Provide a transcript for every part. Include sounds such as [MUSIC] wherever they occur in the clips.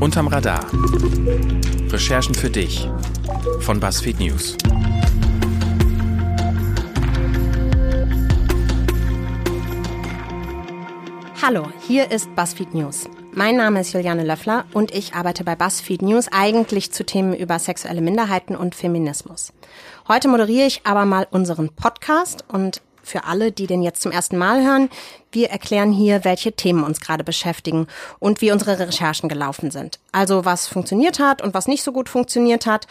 Unterm Radar. Recherchen für dich von BuzzFeed News. Hallo, hier ist BuzzFeed News. Mein Name ist Juliane Löffler und ich arbeite bei BuzzFeed News eigentlich zu Themen über sexuelle Minderheiten und Feminismus. Heute moderiere ich aber mal unseren Podcast und für alle, die den jetzt zum ersten Mal hören, wir erklären hier, welche Themen uns gerade beschäftigen und wie unsere Recherchen gelaufen sind. Also was funktioniert hat und was nicht so gut funktioniert hat.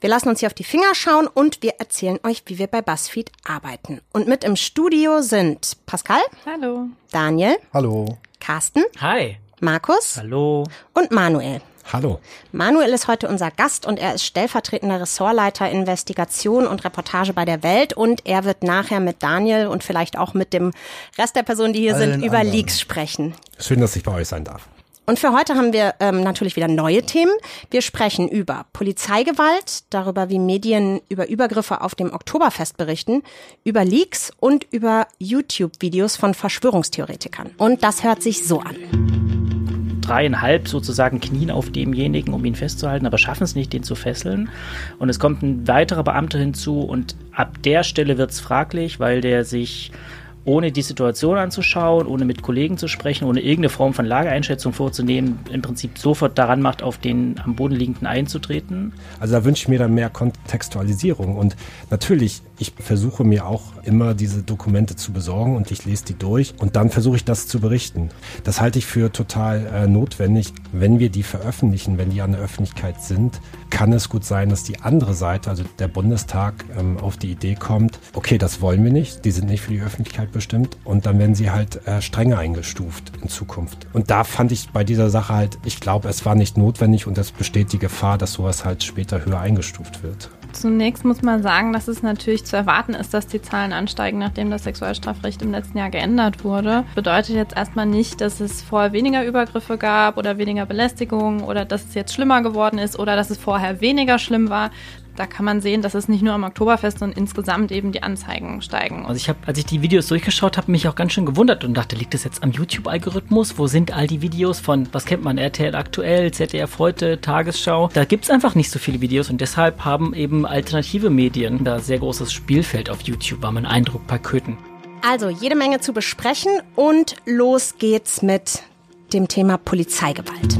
Wir lassen uns hier auf die Finger schauen und wir erzählen euch, wie wir bei BuzzFeed arbeiten. Und mit im Studio sind Pascal. Hallo. Daniel. Hallo. Carsten. Hi. Markus. Hallo. Und Manuel. Hallo. Manuel ist heute unser Gast und er ist stellvertretender Ressortleiter Investigation und Reportage bei der Welt und er wird nachher mit Daniel und vielleicht auch mit dem Rest der Personen, die hier Allen sind, über anderen. Leaks sprechen. Schön, dass ich bei euch sein darf. Und für heute haben wir ähm, natürlich wieder neue Themen. Wir sprechen über Polizeigewalt, darüber, wie Medien über Übergriffe auf dem Oktoberfest berichten, über Leaks und über YouTube-Videos von Verschwörungstheoretikern. Und das hört sich so an. Dreieinhalb sozusagen knien auf demjenigen, um ihn festzuhalten, aber schaffen es nicht, den zu fesseln. Und es kommt ein weiterer Beamter hinzu und ab der Stelle wird es fraglich, weil der sich ohne die Situation anzuschauen, ohne mit Kollegen zu sprechen, ohne irgendeine Form von Lageeinschätzung vorzunehmen, im Prinzip sofort daran macht, auf den am Boden liegenden einzutreten. Also da wünsche ich mir dann mehr Kontextualisierung. Und natürlich, ich versuche mir auch immer diese Dokumente zu besorgen und ich lese die durch und dann versuche ich das zu berichten. Das halte ich für total äh, notwendig. Wenn wir die veröffentlichen, wenn die an der Öffentlichkeit sind, kann es gut sein, dass die andere Seite, also der Bundestag, ähm, auf die Idee kommt, okay, das wollen wir nicht, die sind nicht für die Öffentlichkeit bestimmt und dann werden sie halt äh, strenger eingestuft in Zukunft. Und da fand ich bei dieser Sache halt, ich glaube, es war nicht notwendig und es besteht die Gefahr, dass sowas halt später höher eingestuft wird. Zunächst muss man sagen, dass es natürlich zu erwarten ist, dass die Zahlen ansteigen, nachdem das Sexualstrafrecht im letzten Jahr geändert wurde. Bedeutet jetzt erstmal nicht, dass es vorher weniger Übergriffe gab oder weniger Belästigung oder dass es jetzt schlimmer geworden ist oder dass es vorher weniger schlimm war. Da kann man sehen, dass es nicht nur am Oktoberfest, sondern insgesamt eben die Anzeigen steigen. Also ich habe, als ich die Videos durchgeschaut habe, mich auch ganz schön gewundert und dachte, liegt das jetzt am YouTube-Algorithmus? Wo sind all die Videos von, was kennt man, RTL aktuell, ZDF heute, Tagesschau? Da gibt's einfach nicht so viele Videos und deshalb haben eben alternative Medien da sehr großes Spielfeld auf YouTube, war mein Eindruck bei Köthen. Also jede Menge zu besprechen und los geht's mit dem Thema Polizeigewalt.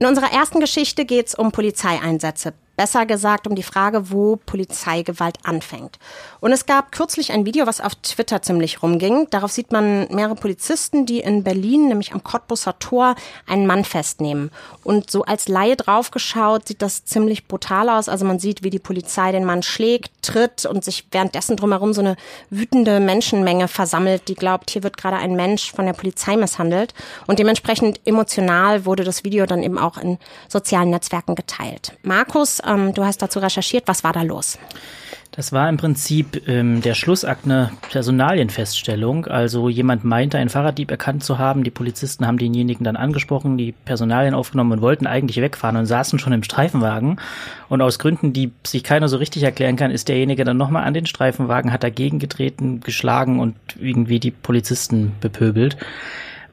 In unserer ersten Geschichte geht's um Polizeieinsätze. Besser gesagt um die Frage, wo Polizeigewalt anfängt. Und es gab kürzlich ein Video, was auf Twitter ziemlich rumging. Darauf sieht man mehrere Polizisten, die in Berlin, nämlich am Cottbusser Tor, einen Mann festnehmen. Und so als Laie draufgeschaut, sieht das ziemlich brutal aus. Also man sieht, wie die Polizei den Mann schlägt, tritt und sich währenddessen drumherum so eine wütende Menschenmenge versammelt, die glaubt, hier wird gerade ein Mensch von der Polizei misshandelt. Und dementsprechend emotional wurde das Video dann eben auch in sozialen Netzwerken geteilt. Markus, ähm, du hast dazu recherchiert. Was war da los? Das war im Prinzip ähm, der Schlussakt einer Personalienfeststellung. Also jemand meinte, einen Fahrraddieb erkannt zu haben. Die Polizisten haben denjenigen dann angesprochen, die Personalien aufgenommen und wollten eigentlich wegfahren und saßen schon im Streifenwagen. Und aus Gründen, die sich keiner so richtig erklären kann, ist derjenige dann nochmal an den Streifenwagen, hat dagegen getreten, geschlagen und irgendwie die Polizisten bepöbelt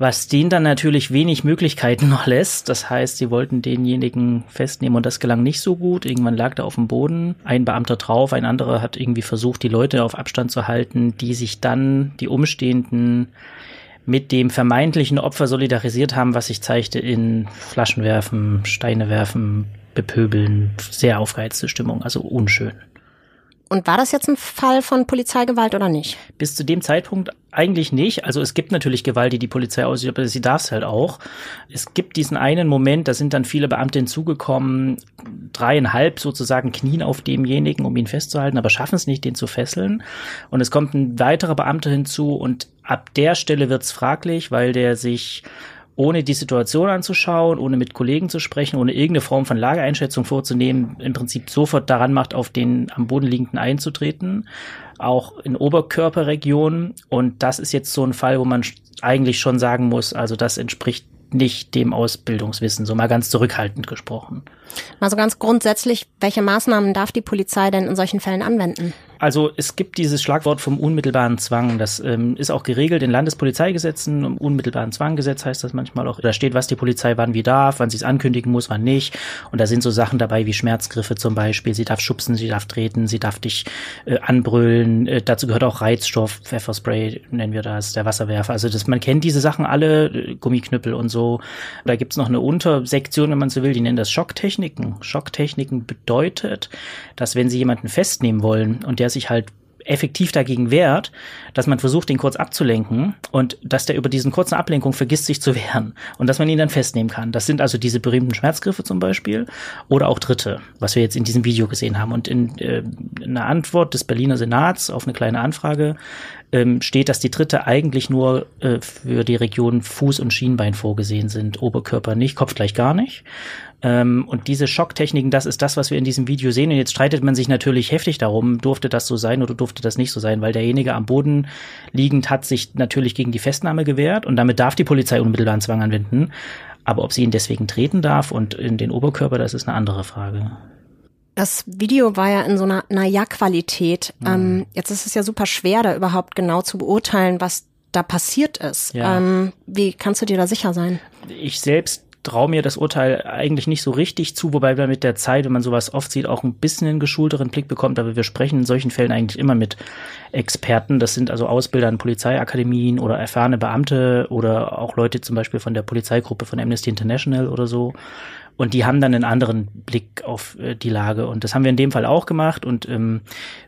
was denen dann natürlich wenig Möglichkeiten [LAUGHS] noch lässt. Das heißt, sie wollten denjenigen festnehmen und das gelang nicht so gut. Irgendwann lag er auf dem Boden, ein Beamter drauf, ein anderer hat irgendwie versucht, die Leute auf Abstand zu halten, die sich dann, die Umstehenden, mit dem vermeintlichen Opfer solidarisiert haben, was sich zeigte in Flaschen werfen, Steine werfen, bepöbeln, sehr aufgeheizte Stimmung, also unschön. Und war das jetzt ein Fall von Polizeigewalt oder nicht? Bis zu dem Zeitpunkt eigentlich nicht. Also es gibt natürlich Gewalt, die die Polizei ausübt, aber sie darf es halt auch. Es gibt diesen einen Moment, da sind dann viele Beamte hinzugekommen, dreieinhalb sozusagen knien auf demjenigen, um ihn festzuhalten, aber schaffen es nicht, den zu fesseln. Und es kommt ein weiterer Beamter hinzu und ab der Stelle wird es fraglich, weil der sich ohne die Situation anzuschauen, ohne mit Kollegen zu sprechen, ohne irgendeine Form von Lageeinschätzung vorzunehmen, im Prinzip sofort daran macht, auf den am Boden liegenden einzutreten, auch in Oberkörperregionen. Und das ist jetzt so ein Fall, wo man eigentlich schon sagen muss, also das entspricht nicht dem Ausbildungswissen, so mal ganz zurückhaltend gesprochen. Also ganz grundsätzlich, welche Maßnahmen darf die Polizei denn in solchen Fällen anwenden? Also es gibt dieses Schlagwort vom unmittelbaren Zwang. Das ähm, ist auch geregelt in Landespolizeigesetzen. Im unmittelbaren Zwanggesetz heißt das manchmal auch. Da steht, was die Polizei wann wie darf, wann sie es ankündigen muss, wann nicht. Und da sind so Sachen dabei wie Schmerzgriffe zum Beispiel. Sie darf schubsen, sie darf treten, sie darf dich äh, anbrüllen. Äh, dazu gehört auch Reizstoff, Pfefferspray nennen wir das, der Wasserwerfer. Also das, man kennt diese Sachen alle, äh, Gummiknüppel und so. Da gibt's noch eine Untersektion, wenn man so will, die nennen das Schocktechniken. Schocktechniken bedeutet, dass wenn sie jemanden festnehmen wollen und der sich halt effektiv dagegen wehrt, dass man versucht, ihn kurz abzulenken und dass der über diesen kurzen Ablenkung vergisst, sich zu wehren und dass man ihn dann festnehmen kann. Das sind also diese berühmten Schmerzgriffe zum Beispiel oder auch Dritte, was wir jetzt in diesem Video gesehen haben. Und in, äh, in einer Antwort des Berliner Senats auf eine kleine Anfrage ähm, steht, dass die Dritte eigentlich nur äh, für die Region Fuß und Schienbein vorgesehen sind, Oberkörper nicht, Kopf gleich gar nicht. Ähm, und diese Schocktechniken, das ist das, was wir in diesem Video sehen. Und jetzt streitet man sich natürlich heftig darum, durfte das so sein oder durfte das nicht so sein, weil derjenige am Boden liegend hat sich natürlich gegen die Festnahme gewehrt und damit darf die Polizei unmittelbaren Zwang anwenden. Aber ob sie ihn deswegen treten darf und in den Oberkörper, das ist eine andere Frage. Das Video war ja in so einer Naja-Qualität. Mhm. Ähm, jetzt ist es ja super schwer, da überhaupt genau zu beurteilen, was da passiert ist. Ja. Ähm, wie kannst du dir da sicher sein? Ich selbst traue mir das Urteil eigentlich nicht so richtig zu, wobei man mit der Zeit, wenn man sowas oft sieht, auch ein bisschen einen geschulteren Blick bekommt. Aber wir sprechen in solchen Fällen eigentlich immer mit Experten. Das sind also Ausbilder an Polizeiakademien oder erfahrene Beamte oder auch Leute zum Beispiel von der Polizeigruppe von Amnesty International oder so. Und die haben dann einen anderen Blick auf äh, die Lage. Und das haben wir in dem Fall auch gemacht. Und ähm,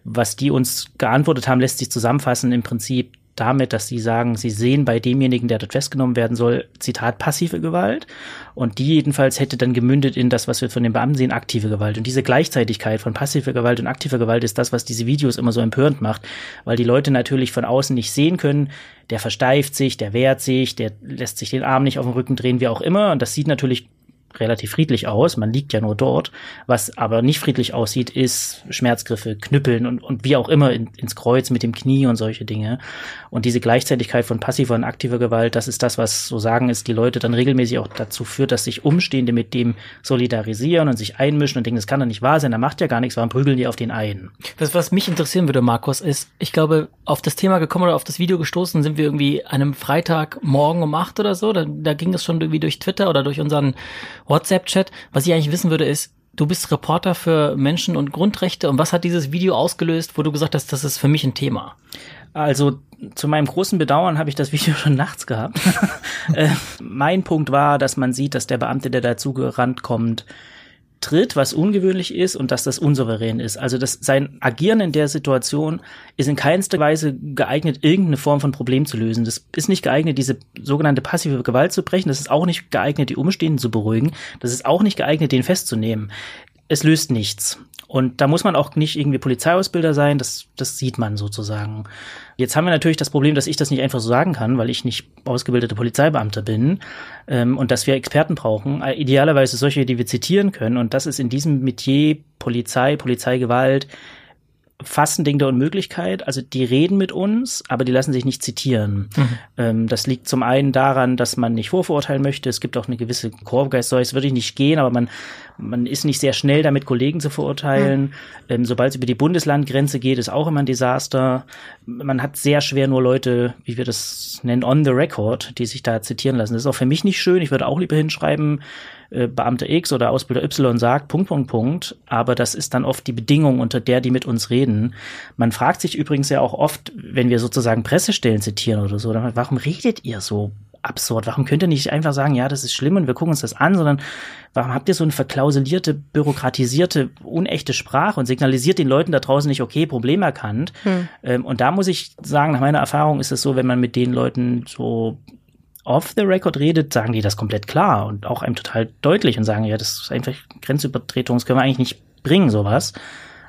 was die uns geantwortet haben, lässt sich zusammenfassen im Prinzip damit, dass sie sagen, sie sehen bei demjenigen, der dort festgenommen werden soll, Zitat, passive Gewalt. Und die jedenfalls hätte dann gemündet in das, was wir von den Beamten sehen, aktive Gewalt. Und diese Gleichzeitigkeit von passiver Gewalt und aktiver Gewalt ist das, was diese Videos immer so empörend macht, weil die Leute natürlich von außen nicht sehen können, der versteift sich, der wehrt sich, der lässt sich den Arm nicht auf den Rücken drehen, wie auch immer. Und das sieht natürlich relativ friedlich aus. Man liegt ja nur dort. Was aber nicht friedlich aussieht, ist Schmerzgriffe, Knüppeln und, und wie auch immer in, ins Kreuz mit dem Knie und solche Dinge. Und diese Gleichzeitigkeit von passiver und aktiver Gewalt, das ist das, was so sagen ist, die Leute dann regelmäßig auch dazu führt, dass sich Umstehende mit dem solidarisieren und sich einmischen und denken, das kann doch nicht wahr sein, da macht ja gar nichts, warum prügeln die auf den ein? Das, was mich interessieren würde, Markus, ist, ich glaube, auf das Thema gekommen oder auf das Video gestoßen sind wir irgendwie einem Freitagmorgen um acht oder so. Da, da ging es schon irgendwie durch Twitter oder durch unseren WhatsApp-Chat. Was ich eigentlich wissen würde, ist, du bist Reporter für Menschen- und Grundrechte und was hat dieses Video ausgelöst, wo du gesagt hast, das ist für mich ein Thema? Also zu meinem großen Bedauern habe ich das Video [LAUGHS] schon nachts gehabt. [LAUGHS] äh, mein Punkt war, dass man sieht, dass der Beamte, der dazu gerannt kommt, tritt, was ungewöhnlich ist und dass das unsouverän ist. Also dass sein Agieren in der Situation ist in keinster Weise geeignet, irgendeine Form von Problem zu lösen. Das ist nicht geeignet, diese sogenannte passive Gewalt zu brechen. Das ist auch nicht geeignet, die Umstehenden zu beruhigen. Das ist auch nicht geeignet, den festzunehmen. Es löst nichts. Und da muss man auch nicht irgendwie Polizeiausbilder sein, das, das sieht man sozusagen. Jetzt haben wir natürlich das Problem, dass ich das nicht einfach so sagen kann, weil ich nicht ausgebildete Polizeibeamter bin ähm, und dass wir Experten brauchen. Äh, idealerweise solche, die wir zitieren können. Und das ist in diesem Metier Polizei, Polizeigewalt fast ein Ding der Unmöglichkeit. Also die reden mit uns, aber die lassen sich nicht zitieren. Mhm. Ähm, das liegt zum einen daran, dass man nicht vorverurteilen möchte. Es gibt auch eine gewisse Korbgeist, so würde ich nicht gehen, aber man, man ist nicht sehr schnell damit, Kollegen zu verurteilen. Mhm. Ähm, Sobald es über die Bundeslandgrenze geht, ist auch immer ein Desaster. Man hat sehr schwer nur Leute, wie wir das nennen, on the record, die sich da zitieren lassen. Das ist auch für mich nicht schön. Ich würde auch lieber hinschreiben, äh, Beamter X oder Ausbilder Y sagt, Punkt, Punkt, Punkt. Aber das ist dann oft die Bedingung, unter der die mit uns reden. Man fragt sich übrigens ja auch oft, wenn wir sozusagen Pressestellen zitieren oder so, dann, warum redet ihr so absurd? Warum könnt ihr nicht einfach sagen, ja, das ist schlimm und wir gucken uns das an, sondern warum habt ihr so eine verklausulierte, bürokratisierte, unechte Sprache und signalisiert den Leuten da draußen nicht, okay, Problem erkannt? Hm. Ähm, und da muss ich sagen, nach meiner Erfahrung ist es so, wenn man mit den Leuten so off the record redet, sagen die das komplett klar und auch einem total deutlich und sagen, ja, das ist einfach Grenzübertretung, das können wir eigentlich nicht bringen, sowas.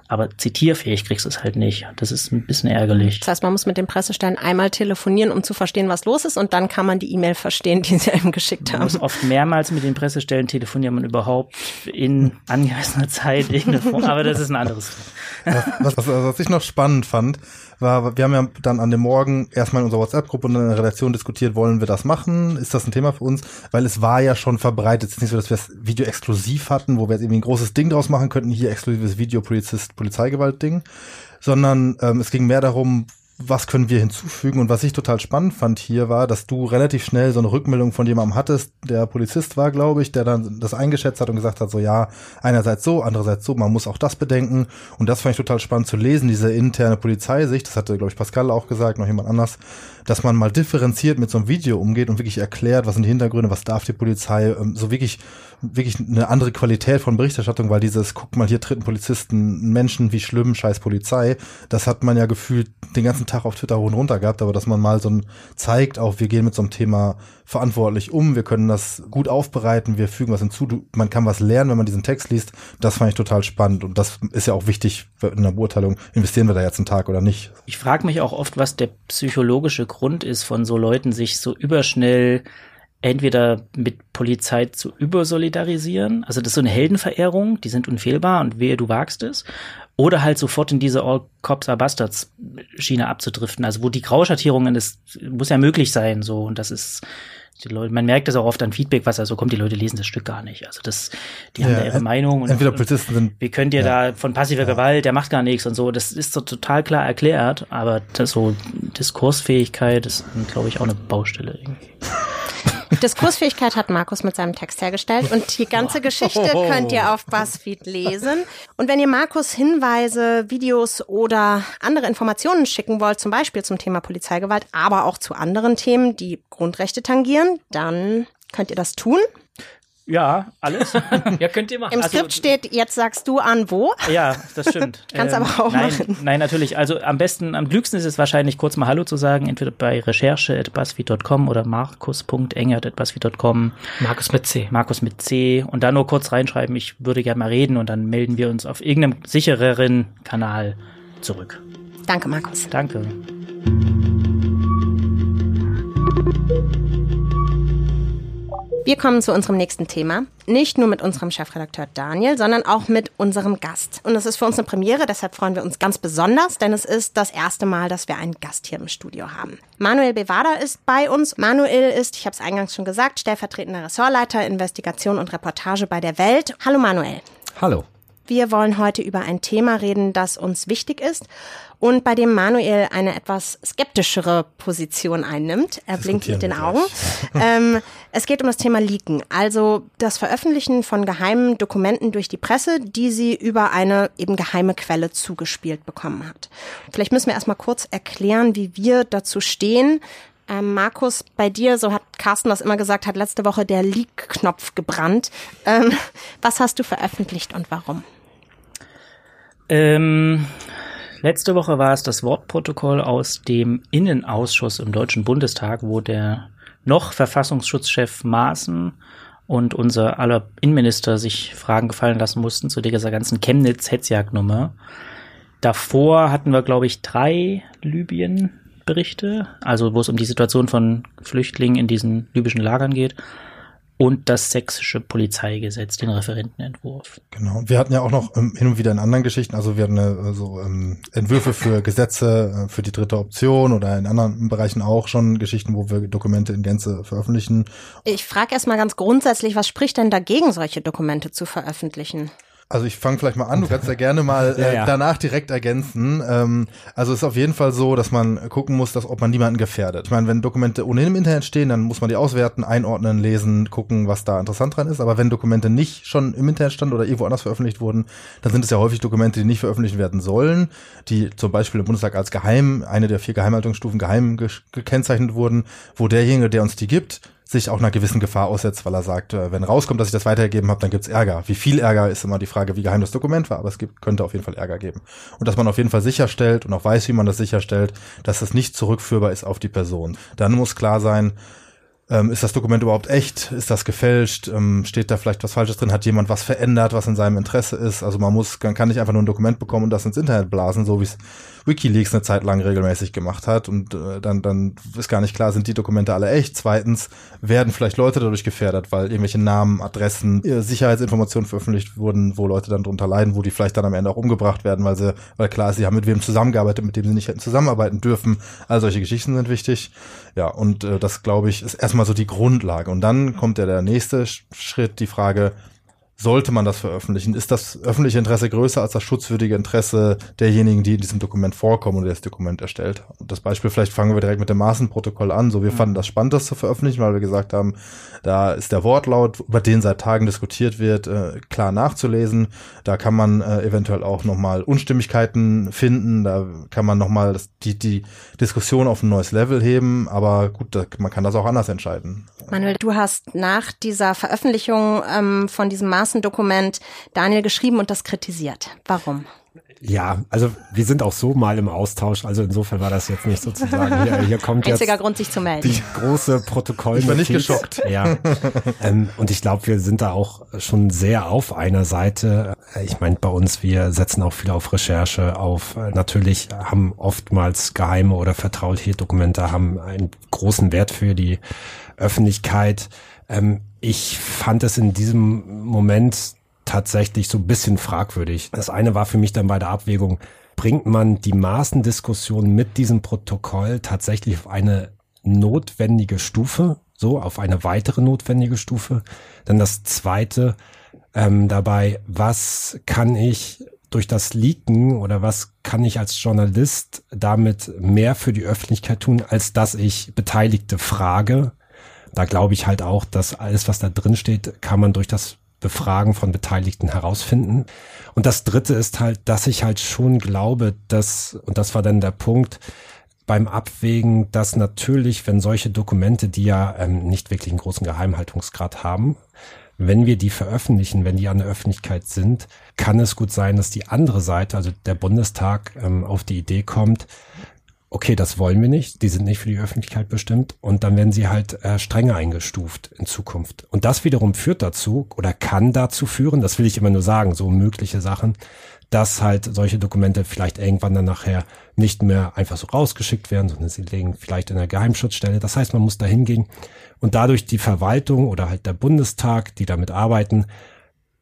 Aber zitierfähig kriegst du es halt nicht. Das ist ein bisschen ärgerlich. Das heißt, man muss mit den Pressestellen einmal telefonieren, um zu verstehen, was los ist, und dann kann man die E-Mail verstehen, die sie einem geschickt haben. Man muss oft mehrmals mit den Pressestellen telefonieren, man überhaupt in angemessener Zeit irgendeine Form. Aber das ist ein anderes. Was, was, was ich noch spannend fand, war, wir haben ja dann an dem Morgen erstmal in unserer WhatsApp-Gruppe und in der Redaktion diskutiert, wollen wir das machen? Ist das ein Thema für uns? Weil es war ja schon verbreitet. Es ist nicht so, dass wir das Video exklusiv hatten, wo wir jetzt irgendwie ein großes Ding draus machen könnten. Hier exklusives Video, Polizist Polizeigewalt-Ding, sondern ähm, es ging mehr darum, was können wir hinzufügen? Und was ich total spannend fand hier war, dass du relativ schnell so eine Rückmeldung von jemandem hattest, der Polizist war, glaube ich, der dann das eingeschätzt hat und gesagt hat, so ja, einerseits so, andererseits so, man muss auch das bedenken. Und das fand ich total spannend zu lesen, diese interne Polizeisicht, das hatte, glaube ich, Pascal auch gesagt, noch jemand anders, dass man mal differenziert mit so einem Video umgeht und wirklich erklärt, was sind die Hintergründe, was darf die Polizei, ähm, so wirklich, wirklich eine andere Qualität von Berichterstattung, weil dieses, guck mal, hier treten Polizisten Menschen, wie schlimm, scheiß Polizei, das hat man ja gefühlt den ganzen Tag auf Twitter hoch und runter gehabt, aber dass man mal so ein zeigt, auch wir gehen mit so einem Thema verantwortlich um, wir können das gut aufbereiten, wir fügen was hinzu, man kann was lernen, wenn man diesen Text liest, das fand ich total spannend und das ist ja auch wichtig in der Beurteilung, investieren wir da jetzt einen Tag oder nicht. Ich frage mich auch oft, was der psychologische Grund ist von so Leuten, sich so überschnell entweder mit Polizei zu übersolidarisieren, also das ist so eine Heldenverehrung, die sind unfehlbar und wehe, du wagst es, oder halt sofort in diese All Cops are Bastards Schiene abzudriften, also wo die Grauschattierungen, das muss ja möglich sein, so, und das ist, Leute, man merkt das auch oft an Feedback, was also kommt, die Leute lesen das Stück gar nicht. Also das, die ja, haben da ihre Meinung und, entweder Polizisten sind, wie könnt ihr ja. da von passiver ja. Gewalt, der macht gar nichts und so, das ist so total klar erklärt, aber das so Diskursfähigkeit ist, glaube ich, auch eine Baustelle irgendwie. [LAUGHS] Diskursfähigkeit hat Markus mit seinem Text hergestellt und die ganze Geschichte könnt ihr auf BuzzFeed lesen. Und wenn ihr Markus Hinweise, Videos oder andere Informationen schicken wollt, zum Beispiel zum Thema Polizeigewalt, aber auch zu anderen Themen, die Grundrechte tangieren, dann könnt ihr das tun. Ja, alles. [LAUGHS] ja, könnt ihr machen. Im also, Skript steht, jetzt sagst du an wo. Ja, das stimmt. [LAUGHS] Kannst ähm, aber auch nein, machen. Nein, natürlich. Also am besten, am klügsten ist es wahrscheinlich kurz mal Hallo zu sagen, entweder bei recherche.buzzfeed.com oder markus.engert.buzzfeed.com. Markus mit C. Markus mit C. Und da nur kurz reinschreiben, ich würde gerne mal reden und dann melden wir uns auf irgendeinem sichereren Kanal zurück. Danke, Markus. Danke. Wir kommen zu unserem nächsten Thema. Nicht nur mit unserem Chefredakteur Daniel, sondern auch mit unserem Gast. Und es ist für uns eine Premiere, deshalb freuen wir uns ganz besonders, denn es ist das erste Mal, dass wir einen Gast hier im Studio haben. Manuel Bevada ist bei uns. Manuel ist, ich habe es eingangs schon gesagt, stellvertretender Ressortleiter Investigation und Reportage bei der Welt. Hallo Manuel. Hallo. Wir wollen heute über ein Thema reden, das uns wichtig ist und bei dem Manuel eine etwas skeptischere Position einnimmt. Er blinkt mit den Augen. [LAUGHS] ähm, es geht um das Thema Leaken, also das Veröffentlichen von geheimen Dokumenten durch die Presse, die sie über eine eben geheime Quelle zugespielt bekommen hat. Vielleicht müssen wir erstmal kurz erklären, wie wir dazu stehen. Ähm, Markus, bei dir, so hat Carsten das immer gesagt, hat letzte Woche der Leak-Knopf gebrannt. Ähm, [LAUGHS] was hast du veröffentlicht und warum? Ähm, letzte Woche war es das Wortprotokoll aus dem Innenausschuss im Deutschen Bundestag, wo der noch Verfassungsschutzchef Maaßen und unser aller Innenminister sich Fragen gefallen lassen mussten zu dieser ganzen Chemnitz-Hetzjagd-Nummer. Davor hatten wir, glaube ich, drei Libyen-Berichte, also wo es um die Situation von Flüchtlingen in diesen libyschen Lagern geht und das sächsische Polizeigesetz, den Referentenentwurf. Genau. Wir hatten ja auch noch ähm, hin und wieder in anderen Geschichten, also wir hatten äh, so ähm, Entwürfe für Gesetze äh, für die dritte Option oder in anderen Bereichen auch schon Geschichten, wo wir Dokumente in Gänze veröffentlichen. Ich frage erstmal ganz grundsätzlich, was spricht denn dagegen, solche Dokumente zu veröffentlichen? Also ich fange vielleicht mal an, du kannst ja gerne mal [LAUGHS] äh, ja, danach direkt ergänzen. Ähm, also es ist auf jeden Fall so, dass man gucken muss, dass ob man niemanden gefährdet. Ich meine, wenn Dokumente ohnehin im Internet stehen, dann muss man die auswerten, einordnen, lesen, gucken, was da interessant dran ist. Aber wenn Dokumente nicht schon im Internet standen oder irgendwo anders veröffentlicht wurden, dann sind es ja häufig Dokumente, die nicht veröffentlicht werden sollen, die zum Beispiel im Bundestag als geheim, eine der vier Geheimhaltungsstufen geheim gekennzeichnet wurden, wo derjenige, der uns die gibt, sich auch einer gewissen Gefahr aussetzt, weil er sagt, äh, wenn rauskommt, dass ich das weitergegeben habe, dann gibt's Ärger. Wie viel Ärger ist immer die Frage, wie geheim das Dokument war, aber es gibt, könnte auf jeden Fall Ärger geben. Und dass man auf jeden Fall sicherstellt und auch weiß, wie man das sicherstellt, dass es nicht zurückführbar ist auf die Person. Dann muss klar sein, ähm, ist das Dokument überhaupt echt? Ist das gefälscht? Ähm, steht da vielleicht was Falsches drin? Hat jemand was verändert, was in seinem Interesse ist? Also man muss, man kann nicht einfach nur ein Dokument bekommen und das ins Internet blasen, so wie es WikiLeaks eine Zeit lang regelmäßig gemacht hat und äh, dann, dann ist gar nicht klar, sind die Dokumente alle echt. Zweitens werden vielleicht Leute dadurch gefährdet, weil irgendwelche Namen, Adressen, äh, Sicherheitsinformationen veröffentlicht wurden, wo Leute dann drunter leiden, wo die vielleicht dann am Ende auch umgebracht werden, weil sie, weil klar sie haben mit wem zusammengearbeitet, mit dem sie nicht hätten zusammenarbeiten dürfen. All solche Geschichten sind wichtig. Ja, und äh, das glaube ich ist erstmal so die Grundlage. Und dann kommt ja der nächste Schritt, die Frage, sollte man das veröffentlichen? Ist das öffentliche Interesse größer als das schutzwürdige Interesse derjenigen, die in diesem Dokument vorkommen oder das Dokument erstellt? Und das Beispiel, vielleicht fangen wir direkt mit dem Maßenprotokoll an. So, wir mhm. fanden das spannend, das zu veröffentlichen, weil wir gesagt haben, da ist der Wortlaut, über den seit Tagen diskutiert wird, äh, klar nachzulesen. Da kann man äh, eventuell auch nochmal Unstimmigkeiten finden. Da kann man nochmal die, die Diskussion auf ein neues Level heben. Aber gut, da, man kann das auch anders entscheiden. Manuel, du hast nach dieser Veröffentlichung ähm, von diesem Maßendokument Daniel geschrieben und das kritisiert. Warum? Ja, also wir sind auch so mal im Austausch, also insofern war das jetzt nicht sozusagen, hier, hier kommt Einziger jetzt Grund, sich zu melden. die große Protokoll. Ich bin nicht geschockt. Ja, ähm, und ich glaube, wir sind da auch schon sehr auf einer Seite. Ich meine, bei uns, wir setzen auch viel auf Recherche, auf äh, natürlich haben oftmals geheime oder vertrauliche Dokumente, haben einen großen Wert für die Öffentlichkeit. Ähm, ich fand es in diesem Moment tatsächlich so ein bisschen fragwürdig. Das eine war für mich dann bei der Abwägung, bringt man die Maßendiskussion mit diesem Protokoll tatsächlich auf eine notwendige Stufe, so auf eine weitere notwendige Stufe. Dann das zweite ähm, dabei, was kann ich durch das Leaken oder was kann ich als Journalist damit mehr für die Öffentlichkeit tun, als dass ich Beteiligte frage. Da glaube ich halt auch, dass alles, was da drin steht, kann man durch das Befragen von Beteiligten herausfinden. Und das Dritte ist halt, dass ich halt schon glaube, dass, und das war dann der Punkt, beim Abwägen, dass natürlich, wenn solche Dokumente, die ja ähm, nicht wirklich einen großen Geheimhaltungsgrad haben, wenn wir die veröffentlichen, wenn die an der Öffentlichkeit sind, kann es gut sein, dass die andere Seite, also der Bundestag, ähm, auf die Idee kommt, okay, das wollen wir nicht, die sind nicht für die Öffentlichkeit bestimmt und dann werden sie halt äh, strenger eingestuft in Zukunft. Und das wiederum führt dazu oder kann dazu führen, das will ich immer nur sagen, so mögliche Sachen, dass halt solche Dokumente vielleicht irgendwann dann nachher nicht mehr einfach so rausgeschickt werden, sondern sie liegen vielleicht in der Geheimschutzstelle. Das heißt, man muss da hingehen und dadurch die Verwaltung oder halt der Bundestag, die damit arbeiten,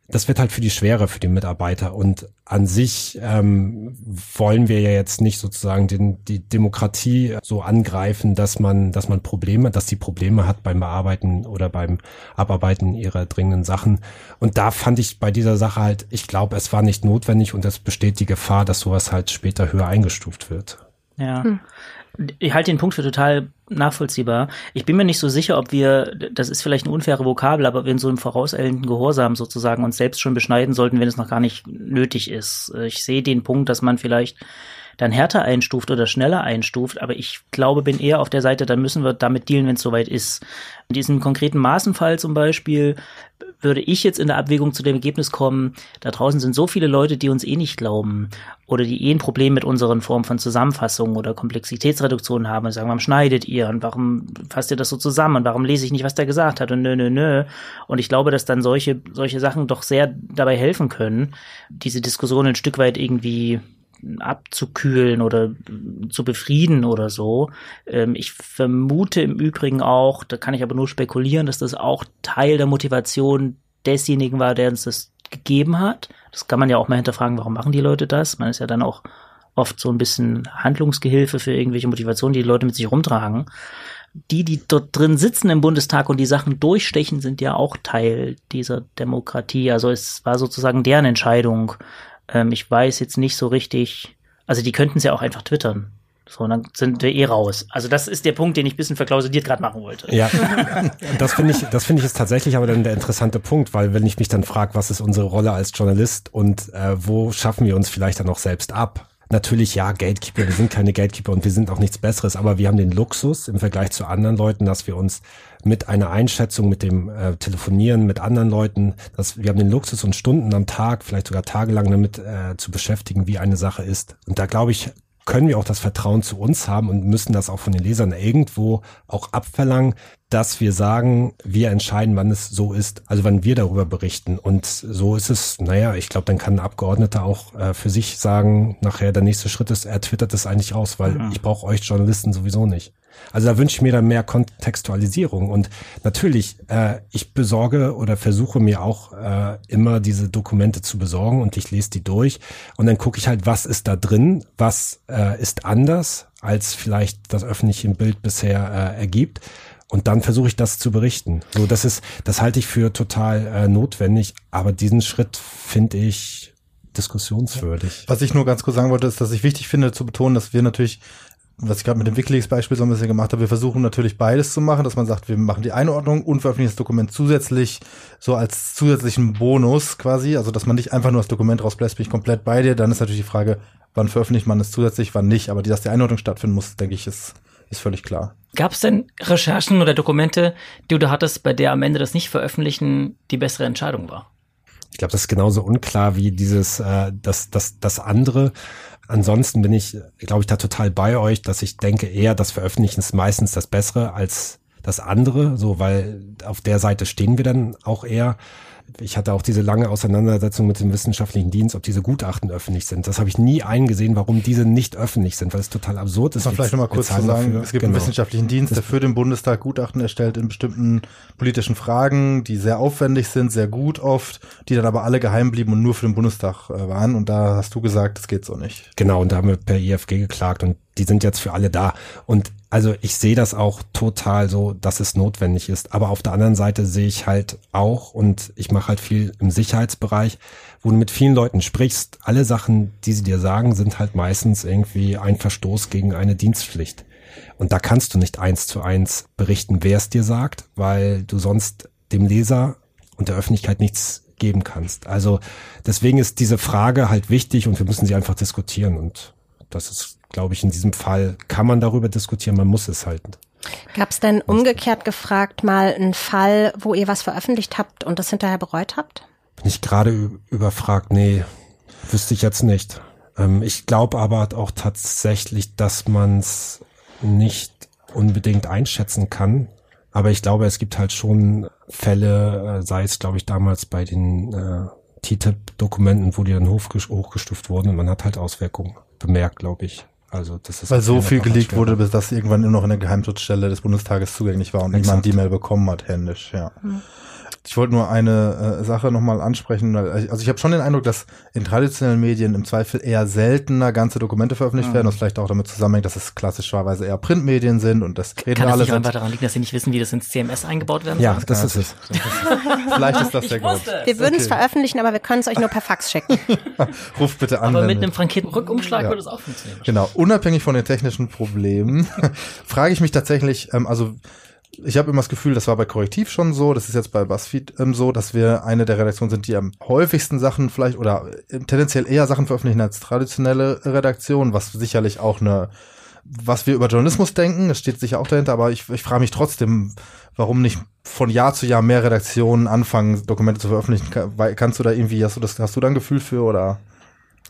das wird halt für die Schwere für die Mitarbeiter. Und an sich ähm, wollen wir ja jetzt nicht sozusagen den, die Demokratie so angreifen, dass man, dass man Probleme, dass die Probleme hat beim Bearbeiten oder beim Abarbeiten ihrer dringenden Sachen. Und da fand ich bei dieser Sache halt, ich glaube, es war nicht notwendig und es besteht die Gefahr, dass sowas halt später höher eingestuft wird. Ja. Hm. Ich halte den Punkt für total nachvollziehbar. Ich bin mir nicht so sicher, ob wir, das ist vielleicht eine unfaire Vokabel, aber wir in so einem vorauseilenden Gehorsam sozusagen uns selbst schon beschneiden sollten, wenn es noch gar nicht nötig ist. Ich sehe den Punkt, dass man vielleicht dann härter einstuft oder schneller einstuft, aber ich glaube, bin eher auf der Seite, dann müssen wir damit dealen, wenn es soweit ist. In diesem konkreten Maßenfall zum Beispiel würde ich jetzt in der Abwägung zu dem Ergebnis kommen, da draußen sind so viele Leute, die uns eh nicht glauben oder die eh ein Problem mit unseren Formen von Zusammenfassung oder Komplexitätsreduktion haben und sagen, warum schneidet ihr und warum fasst ihr das so zusammen und warum lese ich nicht, was der gesagt hat und nö, nö, nö. Und ich glaube, dass dann solche, solche Sachen doch sehr dabei helfen können, diese Diskussion ein Stück weit irgendwie abzukühlen oder zu befrieden oder so. Ähm, ich vermute im Übrigen auch, da kann ich aber nur spekulieren, dass das auch Teil der Motivation desjenigen war, der uns das gegeben hat. Das kann man ja auch mal hinterfragen, warum machen die Leute das? Man ist ja dann auch oft so ein bisschen Handlungsgehilfe für irgendwelche Motivationen, die die Leute mit sich rumtragen. Die, die dort drin sitzen im Bundestag und die Sachen durchstechen, sind ja auch Teil dieser Demokratie. Also es war sozusagen deren Entscheidung, ähm, ich weiß jetzt nicht so richtig, also die könnten es ja auch einfach twittern. So, und dann sind wir eh raus. Also das ist der Punkt, den ich ein bisschen verklausuliert gerade machen wollte. Ja, [LAUGHS] das finde ich, das finde ich ist tatsächlich aber dann der interessante Punkt, weil wenn ich mich dann frage, was ist unsere Rolle als Journalist und äh, wo schaffen wir uns vielleicht dann auch selbst ab? Natürlich, ja, Gatekeeper, wir sind keine Gatekeeper und wir sind auch nichts Besseres, aber wir haben den Luxus im Vergleich zu anderen Leuten, dass wir uns mit einer Einschätzung, mit dem äh, Telefonieren mit anderen Leuten, dass wir haben den Luxus und Stunden am Tag, vielleicht sogar tagelang damit äh, zu beschäftigen, wie eine Sache ist. Und da glaube ich, können wir auch das Vertrauen zu uns haben und müssen das auch von den Lesern irgendwo auch abverlangen, dass wir sagen, wir entscheiden, wann es so ist, also wann wir darüber berichten. Und so ist es, naja, ich glaube, dann kann ein Abgeordneter auch äh, für sich sagen, nachher der nächste Schritt ist, er twittert das eigentlich aus, weil mhm. ich brauche euch Journalisten sowieso nicht. Also da wünsche ich mir dann mehr Kontextualisierung. Und natürlich, äh, ich besorge oder versuche mir auch äh, immer diese Dokumente zu besorgen und ich lese die durch. Und dann gucke ich halt, was ist da drin, was äh, ist anders, als vielleicht das öffentliche Bild bisher äh, ergibt. Und dann versuche ich das zu berichten. So, das ist, das halte ich für total äh, notwendig, aber diesen Schritt finde ich diskussionswürdig. Was ich nur ganz kurz sagen wollte, ist, dass ich wichtig finde zu betonen, dass wir natürlich was ich gerade mit dem Wikileaks-Beispiel so ein bisschen gemacht habe, wir versuchen natürlich beides zu machen, dass man sagt, wir machen die Einordnung und veröffentlichen das Dokument zusätzlich, so als zusätzlichen Bonus quasi, also dass man nicht einfach nur das Dokument rausbläst, bin ich komplett bei dir, dann ist natürlich die Frage, wann veröffentlicht man es zusätzlich, wann nicht, aber dass die Einordnung stattfinden muss, denke ich, ist, ist völlig klar. Gab es denn Recherchen oder Dokumente, die du hattest, bei der am Ende das Nicht-Veröffentlichen die bessere Entscheidung war? Ich glaube, das ist genauso unklar wie dieses, äh, das, das, das andere. Ansonsten bin ich, glaube ich, da total bei euch, dass ich denke eher, das Veröffentlichen ist meistens das Bessere als das andere, so weil auf der Seite stehen wir dann auch eher ich hatte auch diese lange Auseinandersetzung mit dem wissenschaftlichen Dienst, ob diese Gutachten öffentlich sind. Das habe ich nie eingesehen, warum diese nicht öffentlich sind, weil es total absurd ist. Man vielleicht nochmal kurz zu sagen, dafür. es gibt genau. einen wissenschaftlichen Dienst, der für den Bundestag Gutachten erstellt in bestimmten politischen Fragen, die sehr aufwendig sind, sehr gut oft, die dann aber alle geheim blieben und nur für den Bundestag äh, waren. Und da hast du gesagt, das geht so nicht. Genau, und da haben wir per IFG geklagt und die sind jetzt für alle da. Und also ich sehe das auch total so, dass es notwendig ist. Aber auf der anderen Seite sehe ich halt auch, und ich mache halt viel im Sicherheitsbereich, wo du mit vielen Leuten sprichst, alle Sachen, die sie dir sagen, sind halt meistens irgendwie ein Verstoß gegen eine Dienstpflicht. Und da kannst du nicht eins zu eins berichten, wer es dir sagt, weil du sonst dem Leser und der Öffentlichkeit nichts geben kannst. Also deswegen ist diese Frage halt wichtig und wir müssen sie einfach diskutieren und das ist glaube ich, in diesem Fall kann man darüber diskutieren, man muss es halten. Gab es denn umgekehrt gefragt mal einen Fall, wo ihr was veröffentlicht habt und das hinterher bereut habt? Bin ich gerade überfragt? Nee, wüsste ich jetzt nicht. Ähm, ich glaube aber auch tatsächlich, dass man es nicht unbedingt einschätzen kann. Aber ich glaube, es gibt halt schon Fälle, äh, sei es, glaube ich, damals bei den äh, TTIP-Dokumenten, wo die dann hochgestuft wurden und man hat halt Auswirkungen bemerkt, glaube ich. Also das ist Weil so viel geleakt wurde, bis das irgendwann nur noch in der Geheimschutzstelle des Bundestages zugänglich war und Exakt. niemand die Mail bekommen hat, händisch, ja. Mhm. Ich wollte nur eine äh, Sache nochmal ansprechen. Also ich habe schon den Eindruck, dass in traditionellen Medien im Zweifel eher seltener ganze Dokumente veröffentlicht mhm. werden, was vielleicht auch damit zusammenhängt, dass es klassischerweise eher Printmedien sind und das Kann alle. Kann einfach daran liegen, dass sie nicht wissen, wie das ins CMS eingebaut werden Ja, das ist es. vielleicht ist das [LAUGHS] der Grund. Wir würden es okay. veröffentlichen, aber wir können es euch nur per Fax schicken. [LAUGHS] Ruft bitte an. Aber mit einem frankierten Rückumschlag ja. würde es auch funktionieren. Genau. Unabhängig von den technischen Problemen [LAUGHS] frage ich mich tatsächlich, ähm, also ich habe immer das Gefühl, das war bei Korrektiv schon so, das ist jetzt bei BuzzFeed ähm, so, dass wir eine der Redaktionen sind, die am häufigsten Sachen vielleicht oder äh, tendenziell eher Sachen veröffentlichen als traditionelle Redaktion, was sicherlich auch eine, was wir über Journalismus denken, das steht sicher auch dahinter, aber ich, ich frage mich trotzdem, warum nicht von Jahr zu Jahr mehr Redaktionen anfangen, Dokumente zu veröffentlichen. Kannst du da irgendwie, hast du das, hast du da ein Gefühl für oder?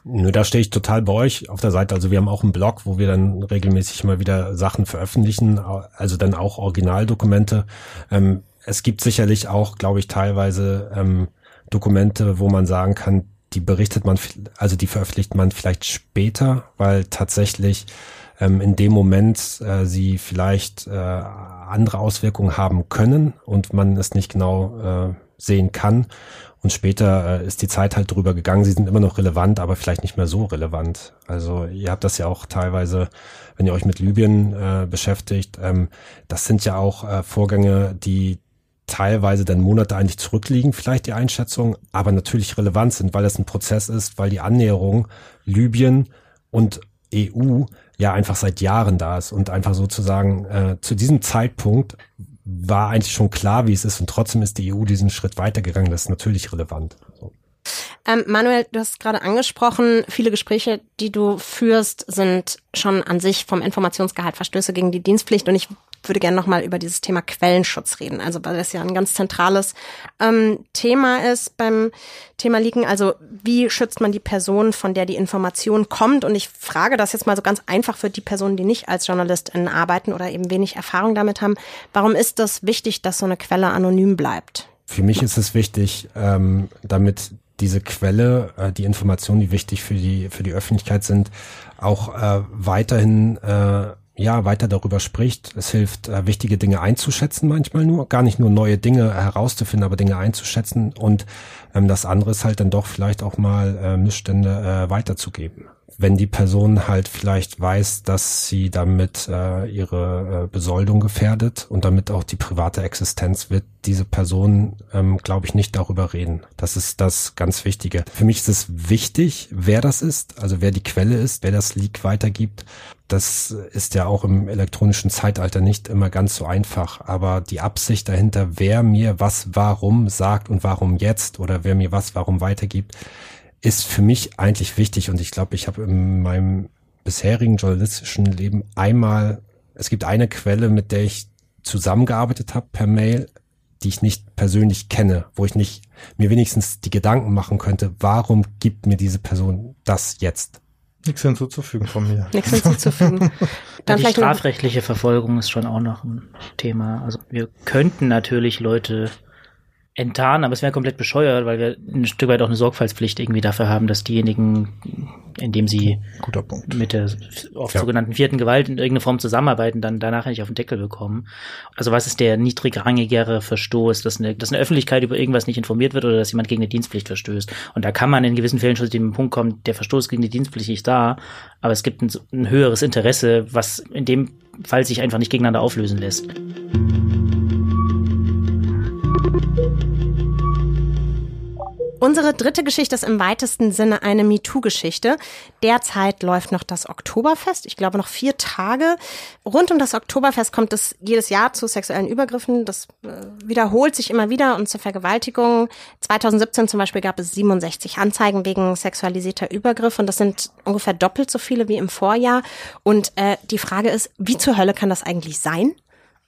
Nö, da stehe ich total bei euch auf der Seite. Also wir haben auch einen Blog, wo wir dann regelmäßig mal wieder Sachen veröffentlichen, also dann auch Originaldokumente. Ähm, es gibt sicherlich auch, glaube ich, teilweise ähm, Dokumente, wo man sagen kann, die berichtet man, also die veröffentlicht man vielleicht später, weil tatsächlich ähm, in dem Moment äh, sie vielleicht äh, andere Auswirkungen haben können und man es nicht genau äh, sehen kann. Und später äh, ist die Zeit halt drüber gegangen. Sie sind immer noch relevant, aber vielleicht nicht mehr so relevant. Also ihr habt das ja auch teilweise, wenn ihr euch mit Libyen äh, beschäftigt, ähm, das sind ja auch äh, Vorgänge, die teilweise dann Monate eigentlich zurückliegen, vielleicht die Einschätzung, aber natürlich relevant sind, weil es ein Prozess ist, weil die Annäherung Libyen und EU ja einfach seit Jahren da ist und einfach sozusagen äh, zu diesem Zeitpunkt war eigentlich schon klar, wie es ist und trotzdem ist die EU diesen Schritt weitergegangen. Das ist natürlich relevant. Ähm, Manuel, du hast gerade angesprochen, viele Gespräche, die du führst, sind schon an sich vom Informationsgehalt Verstöße gegen die Dienstpflicht. Und ich würde gerne nochmal über dieses Thema Quellenschutz reden. Also weil das ja ein ganz zentrales ähm, Thema ist beim Thema Leaken. Also wie schützt man die Person, von der die Information kommt? Und ich frage das jetzt mal so ganz einfach für die Personen, die nicht als JournalistInnen arbeiten oder eben wenig Erfahrung damit haben. Warum ist das wichtig, dass so eine Quelle anonym bleibt? Für mich ist es wichtig, ähm, damit diese Quelle, äh, die Informationen, die wichtig für die für die Öffentlichkeit sind, auch äh, weiterhin äh, ja weiter darüber spricht. Es hilft, äh, wichtige Dinge einzuschätzen manchmal nur, gar nicht nur neue Dinge herauszufinden, aber Dinge einzuschätzen. Und ähm, das andere ist halt dann doch vielleicht auch mal äh, Missstände äh, weiterzugeben wenn die Person halt vielleicht weiß, dass sie damit äh, ihre äh, Besoldung gefährdet und damit auch die private Existenz, wird diese Person, ähm, glaube ich, nicht darüber reden. Das ist das ganz Wichtige. Für mich ist es wichtig, wer das ist, also wer die Quelle ist, wer das Leak weitergibt. Das ist ja auch im elektronischen Zeitalter nicht immer ganz so einfach. Aber die Absicht dahinter, wer mir was warum sagt und warum jetzt oder wer mir was warum weitergibt, ist für mich eigentlich wichtig. Und ich glaube, ich habe in meinem bisherigen journalistischen Leben einmal, es gibt eine Quelle, mit der ich zusammengearbeitet habe per Mail, die ich nicht persönlich kenne, wo ich nicht mir wenigstens die Gedanken machen könnte, warum gibt mir diese Person das jetzt? Nichts hinzuzufügen von mir. Nichts hinzuzufügen. [LAUGHS] Dann die strafrechtliche Verfolgung ist schon auch noch ein Thema. Also wir könnten natürlich Leute enttarnen, aber es wäre komplett bescheuert, weil wir ein Stück weit auch eine Sorgfaltspflicht irgendwie dafür haben, dass diejenigen, indem sie mit der oft ja. sogenannten vierten Gewalt in irgendeiner Form zusammenarbeiten, dann danach nicht auf den Deckel bekommen. Also was ist der niedrigrangigere Verstoß, dass eine, dass eine Öffentlichkeit über irgendwas nicht informiert wird oder dass jemand gegen eine Dienstpflicht verstößt? Und da kann man in gewissen Fällen schon zu dem Punkt kommen, der Verstoß gegen die Dienstpflicht ist da, aber es gibt ein, ein höheres Interesse, was in dem Fall sich einfach nicht gegeneinander auflösen lässt. Unsere dritte Geschichte ist im weitesten Sinne eine MeToo-Geschichte. Derzeit läuft noch das Oktoberfest. Ich glaube noch vier Tage. Rund um das Oktoberfest kommt es jedes Jahr zu sexuellen Übergriffen. Das äh, wiederholt sich immer wieder und zur Vergewaltigung. 2017 zum Beispiel gab es 67 Anzeigen wegen sexualisierter Übergriffe und das sind ungefähr doppelt so viele wie im Vorjahr. Und äh, die Frage ist, wie zur Hölle kann das eigentlich sein?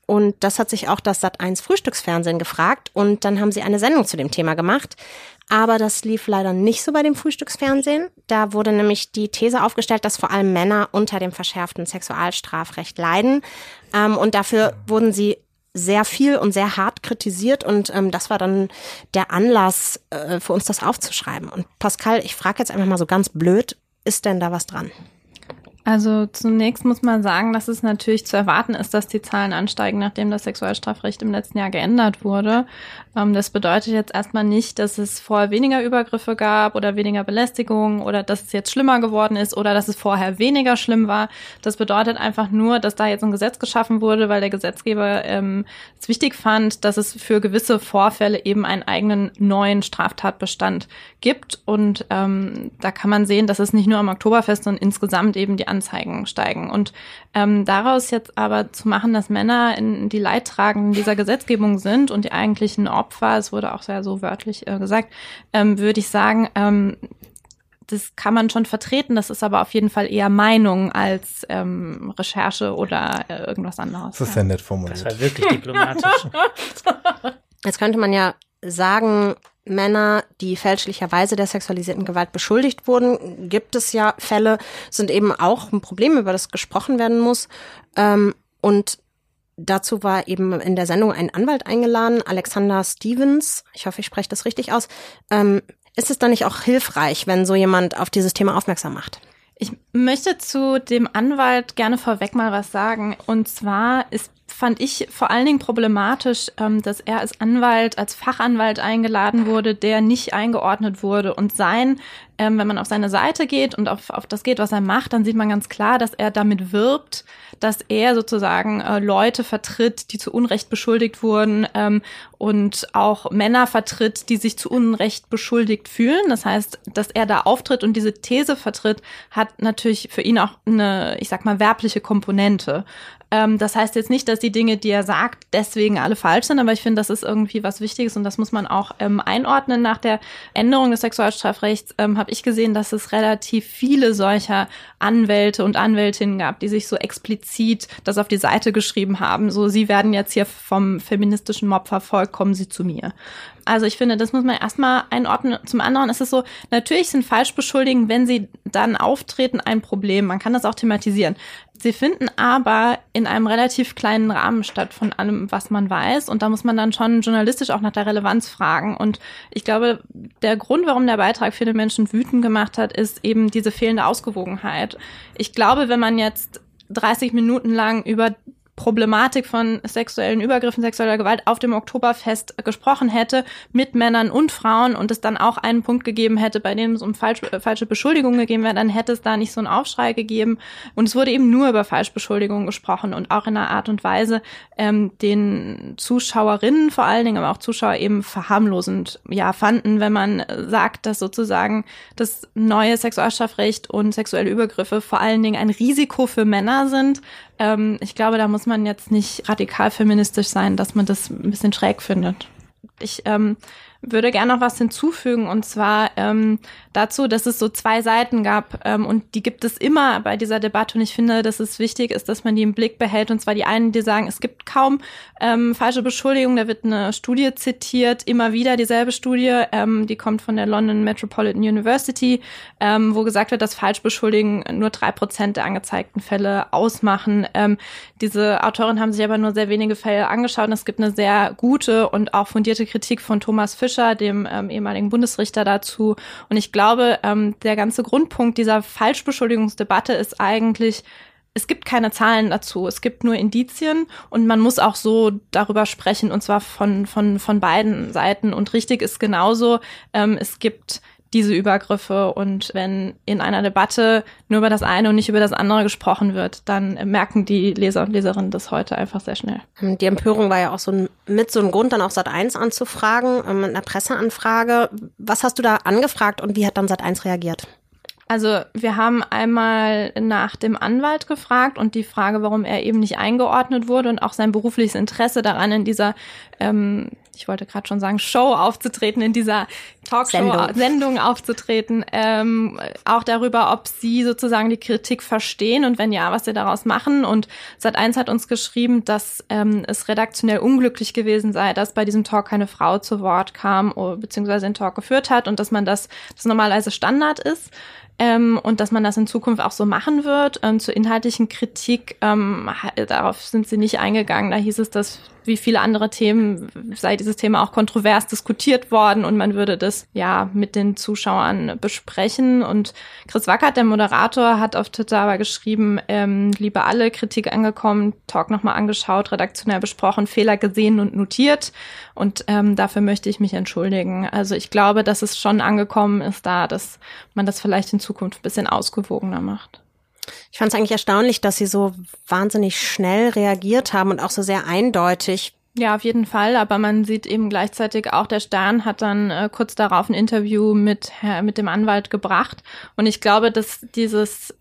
Und das hat sich auch das Sat1 Frühstücksfernsehen gefragt. Und dann haben sie eine Sendung zu dem Thema gemacht. Aber das lief leider nicht so bei dem Frühstücksfernsehen. Da wurde nämlich die These aufgestellt, dass vor allem Männer unter dem verschärften Sexualstrafrecht leiden. Ähm, und dafür wurden sie sehr viel und sehr hart kritisiert und ähm, das war dann der Anlass äh, für uns, das aufzuschreiben. Und Pascal, ich frage jetzt einfach mal so ganz blöd, ist denn da was dran? Also zunächst muss man sagen, dass es natürlich zu erwarten ist, dass die Zahlen ansteigen, nachdem das Sexualstrafrecht im letzten Jahr geändert wurde. Ähm, das bedeutet jetzt erstmal nicht, dass es vorher weniger Übergriffe gab oder weniger Belästigung oder dass es jetzt schlimmer geworden ist oder dass es vorher weniger schlimm war. Das bedeutet einfach nur, dass da jetzt ein Gesetz geschaffen wurde, weil der Gesetzgeber ähm, es wichtig fand, dass es für gewisse Vorfälle eben einen eigenen neuen Straftatbestand gibt. Und ähm, da kann man sehen, dass es nicht nur am Oktoberfest, sondern insgesamt eben die Anzeigen steigen. Und ähm, daraus jetzt aber zu machen, dass Männer in die Leidtragenden dieser Gesetzgebung sind und die eigentlichen Opfer, es wurde auch sehr so wörtlich äh, gesagt, ähm, würde ich sagen, ähm, das kann man schon vertreten, das ist aber auf jeden Fall eher Meinung als ähm, Recherche oder äh, irgendwas anderes. Das ist ja nett formuliert. Das war wirklich diplomatisch. [LAUGHS] Jetzt könnte man ja sagen, Männer, die fälschlicherweise der sexualisierten Gewalt beschuldigt wurden, gibt es ja Fälle, sind eben auch ein Problem, über das gesprochen werden muss. Ähm, und dazu war eben in der Sendung ein Anwalt eingeladen, Alexander Stevens. Ich hoffe, ich spreche das richtig aus. Ähm, ist es dann nicht auch hilfreich, wenn so jemand auf dieses Thema aufmerksam macht? Ich möchte zu dem Anwalt gerne vorweg mal was sagen. Und zwar ist fand ich vor allen Dingen problematisch, ähm, dass er als Anwalt, als Fachanwalt eingeladen wurde, der nicht eingeordnet wurde. Und sein, ähm, wenn man auf seine Seite geht und auf, auf das geht, was er macht, dann sieht man ganz klar, dass er damit wirbt, dass er sozusagen äh, Leute vertritt, die zu Unrecht beschuldigt wurden ähm, und auch Männer vertritt, die sich zu Unrecht beschuldigt fühlen. Das heißt, dass er da auftritt und diese These vertritt, hat natürlich für ihn auch eine, ich sag mal, werbliche Komponente. Ähm, das heißt jetzt nicht, dass die Dinge, die er sagt, deswegen alle falsch sind, aber ich finde, das ist irgendwie was Wichtiges und das muss man auch ähm, einordnen. Nach der Änderung des Sexualstrafrechts ähm, habe ich gesehen, dass es relativ viele solcher Anwälte und Anwältinnen gab, die sich so explizit das auf die Seite geschrieben haben. So, sie werden jetzt hier vom feministischen Mob verfolgt, kommen sie zu mir. Also ich finde, das muss man erstmal einordnen. Zum anderen ist es so, natürlich sind Falschbeschuldigen, wenn sie dann auftreten, ein Problem. Man kann das auch thematisieren. Sie finden aber in einem relativ kleinen Rahmen statt von allem, was man weiß. Und da muss man dann schon journalistisch auch nach der Relevanz fragen. Und ich glaube, der Grund, warum der Beitrag viele Menschen wütend gemacht hat, ist eben diese fehlende Ausgewogenheit. Ich glaube, wenn man jetzt 30 Minuten lang über Problematik von sexuellen Übergriffen, sexueller Gewalt auf dem Oktoberfest gesprochen hätte mit Männern und Frauen und es dann auch einen Punkt gegeben hätte, bei dem es um falsch, äh, falsche Beschuldigungen gegeben wäre, dann hätte es da nicht so einen Aufschrei gegeben. Und es wurde eben nur über Falschbeschuldigungen gesprochen und auch in einer Art und Weise, ähm, den Zuschauerinnen vor allen Dingen, aber auch Zuschauer eben verharmlosend ja fanden, wenn man sagt, dass sozusagen das neue Sexualstrafrecht und sexuelle Übergriffe vor allen Dingen ein Risiko für Männer sind. Ähm, ich glaube, da muss man jetzt nicht radikal feministisch sein, dass man das ein bisschen schräg findet. Ich ähm, würde gerne noch was hinzufügen. Und zwar ähm, dazu, dass es so zwei Seiten gab ähm, und die gibt es immer bei dieser Debatte. Und ich finde, dass es wichtig ist, dass man die im Blick behält. Und zwar die einen, die sagen, es gibt kaum ähm, falsche Beschuldigungen, da wird eine Studie zitiert, immer wieder dieselbe Studie, ähm, die kommt von der London Metropolitan University, ähm, wo gesagt wird, dass Falschbeschuldigungen nur drei Prozent der angezeigten Fälle ausmachen. Ähm, diese Autoren haben sich aber nur sehr wenige Fälle angeschaut. Und es gibt eine sehr gute und auch fundierte Kritik von Thomas Fischer Fischer, dem ähm, ehemaligen Bundesrichter, dazu. Und ich glaube, ähm, der ganze Grundpunkt dieser Falschbeschuldigungsdebatte ist eigentlich, es gibt keine Zahlen dazu, es gibt nur Indizien und man muss auch so darüber sprechen und zwar von, von, von beiden Seiten. Und richtig ist genauso, ähm, es gibt diese Übergriffe. Und wenn in einer Debatte nur über das eine und nicht über das andere gesprochen wird, dann merken die Leser und Leserinnen das heute einfach sehr schnell. Die Empörung war ja auch so ein, mit so einem Grund, dann auch Sat 1 anzufragen, ähm, mit einer Presseanfrage. Was hast du da angefragt und wie hat dann Sat 1 reagiert? Also wir haben einmal nach dem Anwalt gefragt und die Frage, warum er eben nicht eingeordnet wurde und auch sein berufliches Interesse daran, in dieser ähm, ich wollte gerade schon sagen, Show aufzutreten, in dieser Talkshow, Sendung, Sendung aufzutreten, ähm, auch darüber, ob sie sozusagen die Kritik verstehen und wenn ja, was sie daraus machen. Und Sat1 hat uns geschrieben, dass ähm, es redaktionell unglücklich gewesen sei, dass bei diesem Talk keine Frau zu Wort kam, oh, beziehungsweise den Talk geführt hat und dass man das, das normalerweise Standard ist. Ähm, und dass man das in Zukunft auch so machen wird. Ähm, zur inhaltlichen Kritik, ähm, darauf sind sie nicht eingegangen. Da hieß es, dass wie viele andere Themen sei dieses Thema auch kontrovers diskutiert worden und man würde das ja mit den Zuschauern besprechen. Und Chris Wackert, der Moderator, hat auf Twitter aber geschrieben, ähm, liebe alle, Kritik angekommen, Talk nochmal angeschaut, redaktionell besprochen, Fehler gesehen und notiert. Und ähm, dafür möchte ich mich entschuldigen. Also ich glaube, dass es schon angekommen ist da, dass man das vielleicht in Zukunft ein bisschen ausgewogener macht. Ich fand es eigentlich erstaunlich, dass sie so wahnsinnig schnell reagiert haben und auch so sehr eindeutig. Ja, auf jeden Fall. Aber man sieht eben gleichzeitig auch, der Stern hat dann äh, kurz darauf ein Interview mit, mit dem Anwalt gebracht. Und ich glaube, dass dieses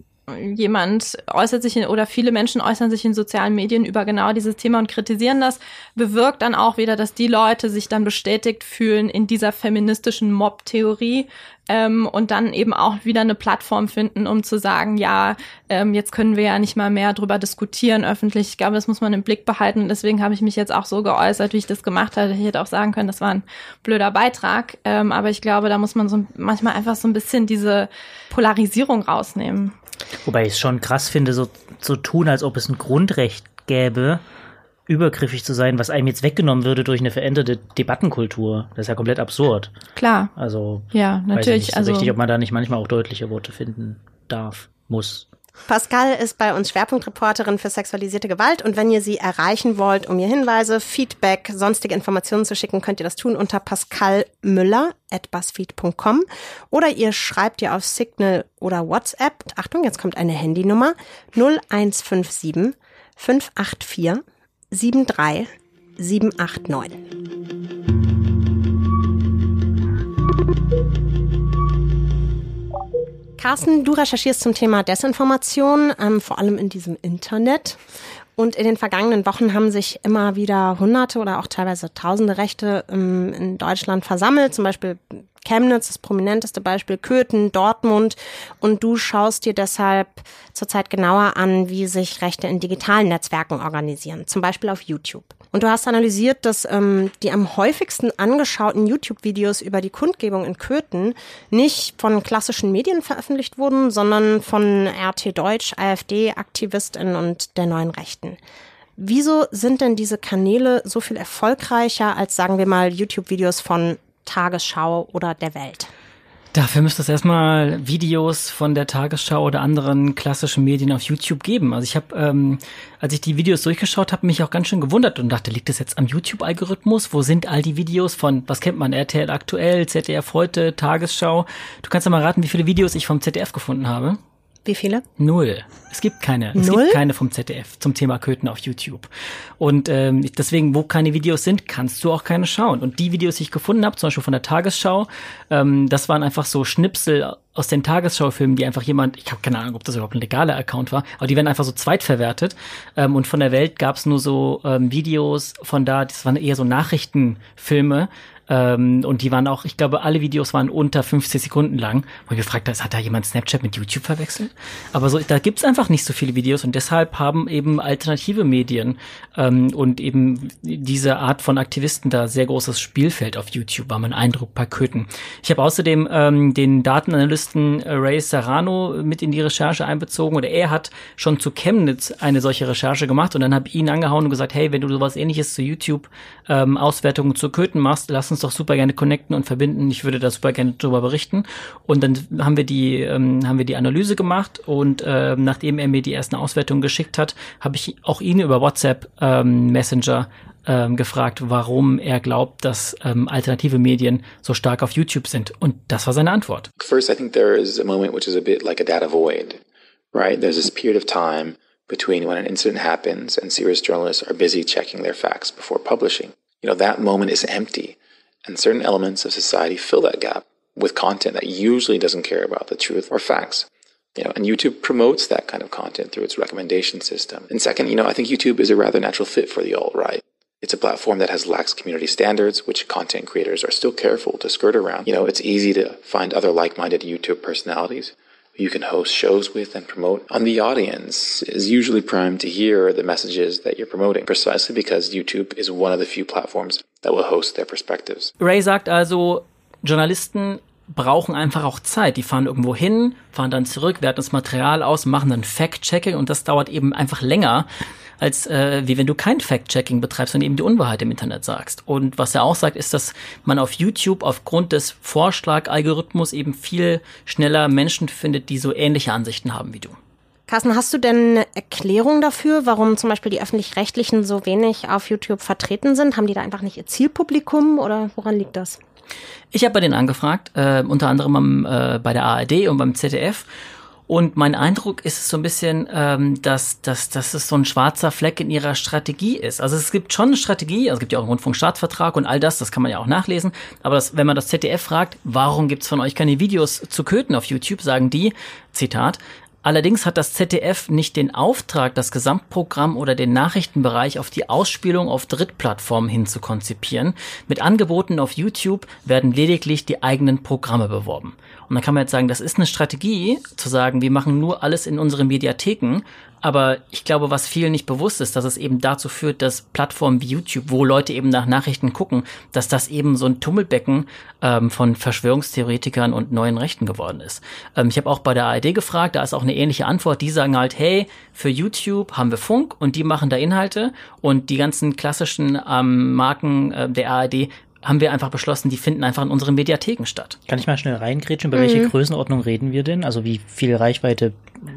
jemand äußert sich in, oder viele Menschen äußern sich in sozialen Medien über genau dieses Thema und kritisieren das, bewirkt dann auch wieder, dass die Leute sich dann bestätigt fühlen in dieser feministischen Mob-Theorie ähm, und dann eben auch wieder eine Plattform finden, um zu sagen, ja, ähm, jetzt können wir ja nicht mal mehr drüber diskutieren öffentlich. Ich glaube, das muss man im Blick behalten. Deswegen habe ich mich jetzt auch so geäußert, wie ich das gemacht hatte. Ich hätte auch sagen können, das war ein blöder Beitrag. Ähm, aber ich glaube, da muss man so manchmal einfach so ein bisschen diese Polarisierung rausnehmen. Wobei ich es schon krass finde, so zu so tun, als ob es ein Grundrecht gäbe, übergriffig zu sein, was einem jetzt weggenommen würde durch eine veränderte Debattenkultur. Das ist ja komplett absurd. Klar. Also, ja, natürlich. Weiß nicht so also, richtig, ob man da nicht manchmal auch deutliche Worte finden darf, muss. Pascal ist bei uns Schwerpunktreporterin für sexualisierte Gewalt und wenn ihr sie erreichen wollt, um ihr Hinweise, Feedback, sonstige Informationen zu schicken, könnt ihr das tun unter pascalmüller@buzzfeed.com oder ihr schreibt ihr auf Signal oder WhatsApp. Achtung, jetzt kommt eine Handynummer 0157 584 73789. Carsten, du recherchierst zum Thema Desinformation, ähm, vor allem in diesem Internet. Und in den vergangenen Wochen haben sich immer wieder Hunderte oder auch teilweise Tausende Rechte ähm, in Deutschland versammelt. Zum Beispiel Chemnitz, das prominenteste Beispiel, Köthen, Dortmund. Und du schaust dir deshalb zurzeit genauer an, wie sich Rechte in digitalen Netzwerken organisieren, zum Beispiel auf YouTube. Und du hast analysiert, dass ähm, die am häufigsten angeschauten YouTube-Videos über die Kundgebung in Köthen nicht von klassischen Medien veröffentlicht wurden, sondern von RT Deutsch, AfD-AktivistInnen und der neuen Rechten. Wieso sind denn diese Kanäle so viel erfolgreicher als, sagen wir mal, YouTube-Videos von Tagesschau oder der Welt? Dafür müsste es erstmal Videos von der Tagesschau oder anderen klassischen Medien auf YouTube geben. Also ich habe, ähm, als ich die Videos durchgeschaut habe, mich auch ganz schön gewundert und dachte, liegt das jetzt am YouTube-Algorithmus? Wo sind all die Videos von, was kennt man, RTL aktuell, ZDF heute, Tagesschau? Du kannst ja mal raten, wie viele Videos ich vom ZDF gefunden habe. Wie viele? Null. Es gibt keine. Es Null? gibt keine vom ZDF zum Thema Köthen auf YouTube. Und ähm, deswegen, wo keine Videos sind, kannst du auch keine schauen. Und die Videos, die ich gefunden habe, zum Beispiel von der Tagesschau, ähm, das waren einfach so Schnipsel aus den Tagesschaufilmen, die einfach jemand, ich habe keine Ahnung, ob das überhaupt ein legaler Account war, aber die werden einfach so zweitverwertet. Ähm, und von der Welt gab es nur so ähm, Videos von da, das waren eher so Nachrichtenfilme, ähm, und die waren auch, ich glaube, alle Videos waren unter 50 Sekunden lang. Wo ich gefragt habe, hat da jemand Snapchat mit YouTube verwechselt? Aber so, da gibt's einfach nicht so viele Videos und deshalb haben eben alternative Medien ähm, und eben diese Art von Aktivisten da sehr großes Spielfeld auf YouTube, war mein Eindruck bei Köthen. Ich habe außerdem ähm, den Datenanalysten Ray Serrano mit in die Recherche einbezogen oder er hat schon zu Chemnitz eine solche Recherche gemacht und dann habe ich ihn angehauen und gesagt, hey, wenn du sowas ähnliches zu YouTube ähm, Auswertungen zu Köthen machst, lass uns doch super gerne connecten und verbinden. Ich würde da super gerne drüber berichten. Und dann haben wir die, ähm, haben wir die Analyse gemacht und äh, nachdem er mir die ersten Auswertungen geschickt hat, habe ich auch ihn über WhatsApp ähm, Messenger ähm, gefragt, warum er glaubt, dass ähm, alternative Medien so stark auf YouTube sind. Und das war seine Antwort. First, I think there is a moment which is a bit like a data void, right? There's this period of time between when an incident happens and serious journalists are busy checking their facts before publishing. You know, that moment is empty. And certain elements of society fill that gap with content that usually doesn't care about the truth or facts. You know, and YouTube promotes that kind of content through its recommendation system. And second, you know, I think YouTube is a rather natural fit for the alt-right. It's a platform that has lax community standards, which content creators are still careful to skirt around. You know, it's easy to find other like-minded YouTube personalities who you can host shows with and promote. And the audience is usually primed to hear the messages that you're promoting, precisely because YouTube is one of the few platforms that will host their perspectives. Ray sagt also, Journalisten brauchen einfach auch Zeit. Die fahren irgendwo hin, fahren dann zurück, werten das Material aus, machen dann Fact-Checking und das dauert eben einfach länger, als äh, wie wenn du kein Fact-Checking betreibst und eben die Unwahrheit im Internet sagst. Und was er auch sagt, ist, dass man auf YouTube aufgrund des Vorschlag-Algorithmus eben viel schneller Menschen findet, die so ähnliche Ansichten haben wie du. Carsten, hast du denn eine Erklärung dafür, warum zum Beispiel die öffentlich-rechtlichen so wenig auf YouTube vertreten sind? Haben die da einfach nicht ihr Zielpublikum oder woran liegt das? Ich habe bei denen angefragt, äh, unter anderem am, äh, bei der ARD und beim ZDF. Und mein Eindruck ist so ein bisschen, ähm, dass, dass, dass es so ein schwarzer Fleck in ihrer Strategie ist. Also es gibt schon eine Strategie, also es gibt ja auch einen Rundfunkstaatsvertrag und all das, das kann man ja auch nachlesen. Aber das, wenn man das ZDF fragt, warum gibt's von euch keine Videos zu Köten auf YouTube, sagen die, Zitat, Allerdings hat das ZDF nicht den Auftrag, das Gesamtprogramm oder den Nachrichtenbereich auf die Ausspielung auf Drittplattformen hin zu konzipieren. Mit Angeboten auf YouTube werden lediglich die eigenen Programme beworben. Und dann kann man jetzt sagen, das ist eine Strategie, zu sagen, wir machen nur alles in unseren Mediatheken, aber ich glaube, was vielen nicht bewusst ist, dass es eben dazu führt, dass Plattformen wie YouTube, wo Leute eben nach Nachrichten gucken, dass das eben so ein Tummelbecken ähm, von Verschwörungstheoretikern und neuen Rechten geworden ist. Ähm, ich habe auch bei der ARD gefragt, da ist auch eine ähnliche Antwort. Die sagen halt, hey, für YouTube haben wir Funk und die machen da Inhalte und die ganzen klassischen ähm, Marken äh, der ARD haben wir einfach beschlossen, die finden einfach in unseren Mediatheken statt. Kann ich mal schnell reingrätschen? Über mhm. welche Größenordnung reden wir denn? Also wie viel Reichweite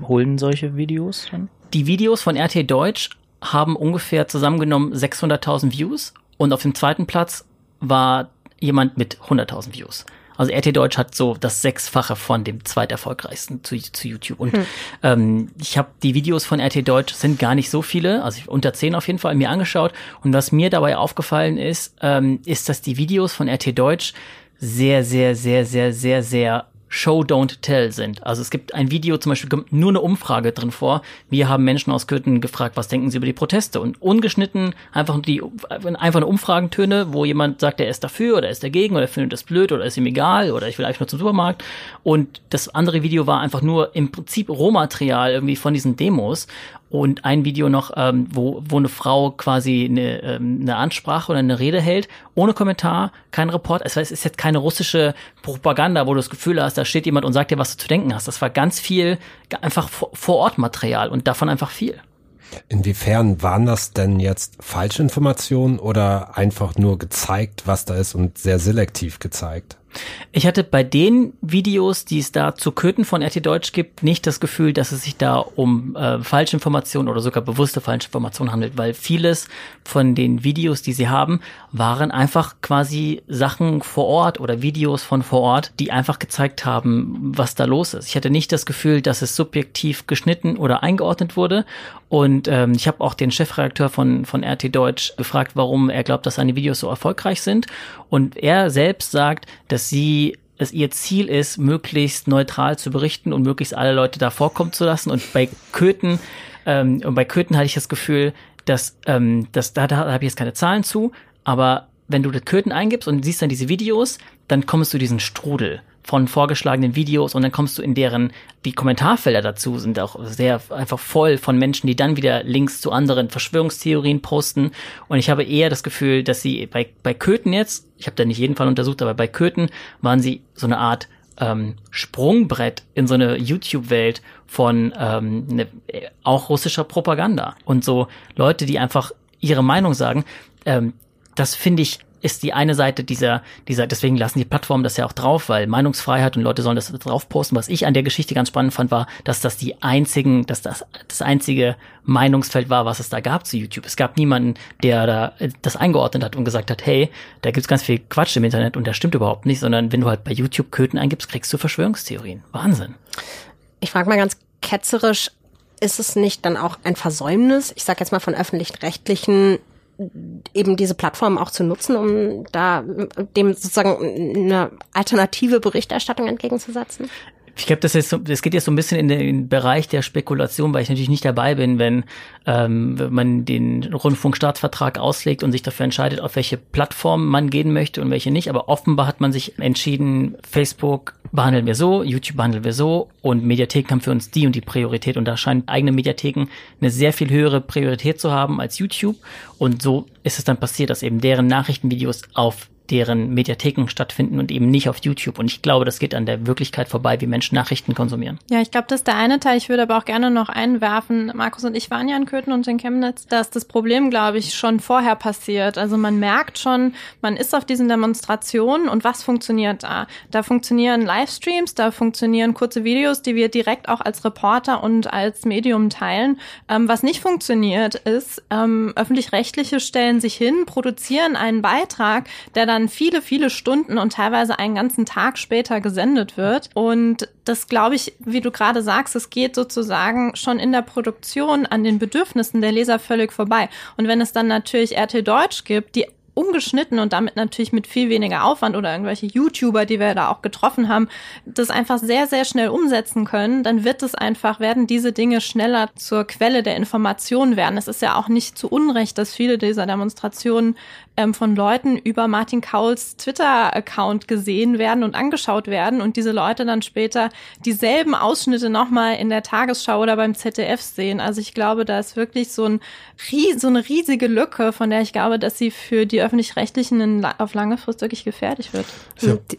holen solche Videos dann? Die Videos von RT Deutsch haben ungefähr zusammengenommen 600.000 Views und auf dem zweiten Platz war jemand mit 100.000 Views. Also RT Deutsch hat so das Sechsfache von dem zweiterfolgreichsten zu, zu YouTube. Und hm. ähm, ich habe die Videos von RT Deutsch sind gar nicht so viele, also unter zehn auf jeden Fall mir angeschaut. Und was mir dabei aufgefallen ist, ähm, ist, dass die Videos von RT Deutsch sehr, sehr, sehr, sehr, sehr, sehr Show Don't Tell sind. Also es gibt ein Video, zum Beispiel kommt nur eine Umfrage drin vor. Wir haben Menschen aus Köthen gefragt, was denken sie über die Proteste? Und ungeschnitten einfach die einfach eine Umfragentöne, wo jemand sagt, er ist dafür oder ist dagegen oder findet das blöd oder ist ihm egal oder ich will eigentlich nur zum Supermarkt. Und das andere Video war einfach nur im Prinzip Rohmaterial irgendwie von diesen Demos und ein Video noch, ähm, wo, wo eine Frau quasi eine, ähm, eine Ansprache oder eine Rede hält, ohne Kommentar, kein Report. Es ist jetzt keine russische Propaganda, wo du das Gefühl hast, da steht jemand und sagt dir, was du zu denken hast. Das war ganz viel einfach vor Ort Material und davon einfach viel. Inwiefern waren das denn jetzt Falschinformationen oder einfach nur gezeigt, was da ist und sehr selektiv gezeigt? Ich hatte bei den Videos, die es da zu Köthen von RT Deutsch gibt, nicht das Gefühl, dass es sich da um äh, Falschinformationen oder sogar bewusste Falschinformationen handelt, weil vieles von den Videos, die sie haben, waren einfach quasi Sachen vor Ort oder Videos von vor Ort, die einfach gezeigt haben, was da los ist. Ich hatte nicht das Gefühl, dass es subjektiv geschnitten oder eingeordnet wurde. Und ähm, ich habe auch den Chefredakteur von, von RT Deutsch gefragt, warum er glaubt, dass seine Videos so erfolgreich sind. Und er selbst sagt, dass sie es ihr Ziel ist, möglichst neutral zu berichten und möglichst alle Leute da vorkommen zu lassen. Und bei Köthen, ähm, und bei Köthen hatte ich das Gefühl, dass, ähm, dass da, da habe ich jetzt keine Zahlen zu, aber wenn du das Köthen eingibst und siehst dann diese Videos, dann kommst du diesen Strudel von vorgeschlagenen Videos und dann kommst du in deren, die Kommentarfelder dazu sind auch sehr einfach voll von Menschen, die dann wieder Links zu anderen Verschwörungstheorien posten. Und ich habe eher das Gefühl, dass sie bei, bei Köthen jetzt, ich habe da nicht jeden Fall untersucht, aber bei Köthen waren sie so eine Art ähm, Sprungbrett in so eine YouTube-Welt von ähm, ne, auch russischer Propaganda. Und so Leute, die einfach ihre Meinung sagen, ähm, das finde ich ist die eine Seite dieser, dieser, deswegen lassen die Plattformen das ja auch drauf, weil Meinungsfreiheit und Leute sollen das drauf posten. Was ich an der Geschichte ganz spannend fand, war, dass das die einzigen, dass das das einzige Meinungsfeld war, was es da gab zu YouTube. Es gab niemanden, der da äh, das eingeordnet hat und gesagt hat, hey, da gibt's ganz viel Quatsch im Internet und das stimmt überhaupt nicht, sondern wenn du halt bei YouTube Köten eingibst, kriegst du Verschwörungstheorien. Wahnsinn. Ich frage mal ganz ketzerisch, ist es nicht dann auch ein Versäumnis, ich sage jetzt mal von öffentlich-rechtlichen eben diese Plattform auch zu nutzen, um da dem sozusagen eine alternative Berichterstattung entgegenzusetzen? Ich glaube, das, ist das geht jetzt so ein bisschen in den Bereich der Spekulation, weil ich natürlich nicht dabei bin, wenn, ähm, wenn man den Rundfunkstaatsvertrag auslegt und sich dafür entscheidet, auf welche Plattform man gehen möchte und welche nicht. Aber offenbar hat man sich entschieden, Facebook behandeln wir so, YouTube behandeln wir so und Mediatheken haben für uns die und die Priorität. Und da scheinen eigene Mediatheken eine sehr viel höhere Priorität zu haben als YouTube. Und so ist es dann passiert, dass eben deren Nachrichtenvideos auf deren Mediatheken stattfinden und eben nicht auf YouTube. Und ich glaube, das geht an der Wirklichkeit vorbei, wie Menschen Nachrichten konsumieren. Ja, ich glaube, das ist der eine Teil. Ich würde aber auch gerne noch einwerfen, Markus und ich waren ja in Köthen und in Chemnitz, dass das Problem, glaube ich, schon vorher passiert. Also man merkt schon, man ist auf diesen Demonstrationen und was funktioniert da? Da funktionieren Livestreams, da funktionieren kurze Videos, die wir direkt auch als Reporter und als Medium teilen. Ähm, was nicht funktioniert, ist, ähm, öffentlich-rechtliche stellen sich hin, produzieren einen Beitrag, der dann dann viele, viele Stunden und teilweise einen ganzen Tag später gesendet wird. Und das glaube ich, wie du gerade sagst, es geht sozusagen schon in der Produktion an den Bedürfnissen der Leser völlig vorbei. Und wenn es dann natürlich RT Deutsch gibt, die ungeschnitten und damit natürlich mit viel weniger Aufwand oder irgendwelche YouTuber, die wir da auch getroffen haben, das einfach sehr, sehr schnell umsetzen können, dann wird es einfach, werden diese Dinge schneller zur Quelle der Information werden. Es ist ja auch nicht zu Unrecht, dass viele dieser Demonstrationen ähm, von Leuten über Martin Kauls Twitter-Account gesehen werden und angeschaut werden und diese Leute dann später dieselben Ausschnitte nochmal in der Tagesschau oder beim ZDF sehen. Also ich glaube, da ist wirklich so, ein, so eine riesige Lücke, von der ich glaube, dass sie für die öffentlich-rechtlichen auf lange Frist wirklich gefährlich wird.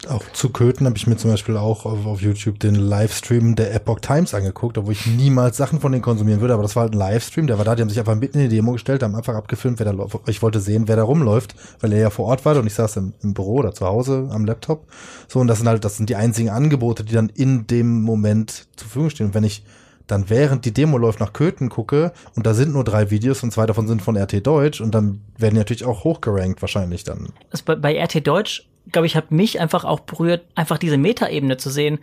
Auch zu Köthen habe ich mir zum Beispiel auch auf, auf YouTube den Livestream der Epoch Times angeguckt, obwohl ich niemals Sachen von denen konsumieren würde, aber das war halt ein Livestream, der war da, die haben sich einfach mitten in die Demo gestellt, haben einfach abgefilmt, wer da läuft. Ich wollte sehen, wer da rumläuft trifft, weil er ja vor Ort war und ich saß im, im Büro oder zu Hause am Laptop. So, und das sind halt, das sind die einzigen Angebote, die dann in dem Moment zur Verfügung stehen. Und wenn ich dann während die Demo läuft nach Köthen gucke und da sind nur drei Videos und zwei davon sind von RT Deutsch und dann werden die natürlich auch hochgerankt wahrscheinlich dann. Also bei, bei RT Deutsch glaube ich, hat mich einfach auch berührt, einfach diese Metaebene zu sehen.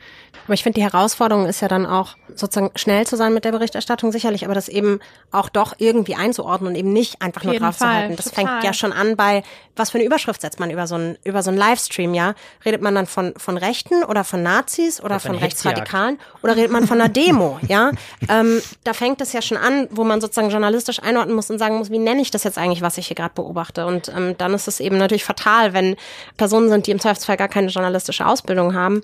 Aber ich finde, die Herausforderung ist ja dann auch, sozusagen schnell zu sein mit der Berichterstattung sicherlich, aber das eben auch doch irgendwie einzuordnen und eben nicht einfach nur drauf Fall, zu halten. Das total. fängt ja schon an bei, was für eine Überschrift setzt man über so einen, über so einen Livestream, ja? Redet man dann von, von Rechten oder von Nazis oder, oder von Rechtsradikalen oder redet man von einer Demo, [LAUGHS] ja? Ähm, da fängt es ja schon an, wo man sozusagen journalistisch einordnen muss und sagen muss, wie nenne ich das jetzt eigentlich, was ich hier gerade beobachte? Und ähm, dann ist es eben natürlich fatal, wenn Personen sind, die im Zweifelsfall gar keine journalistische Ausbildung haben,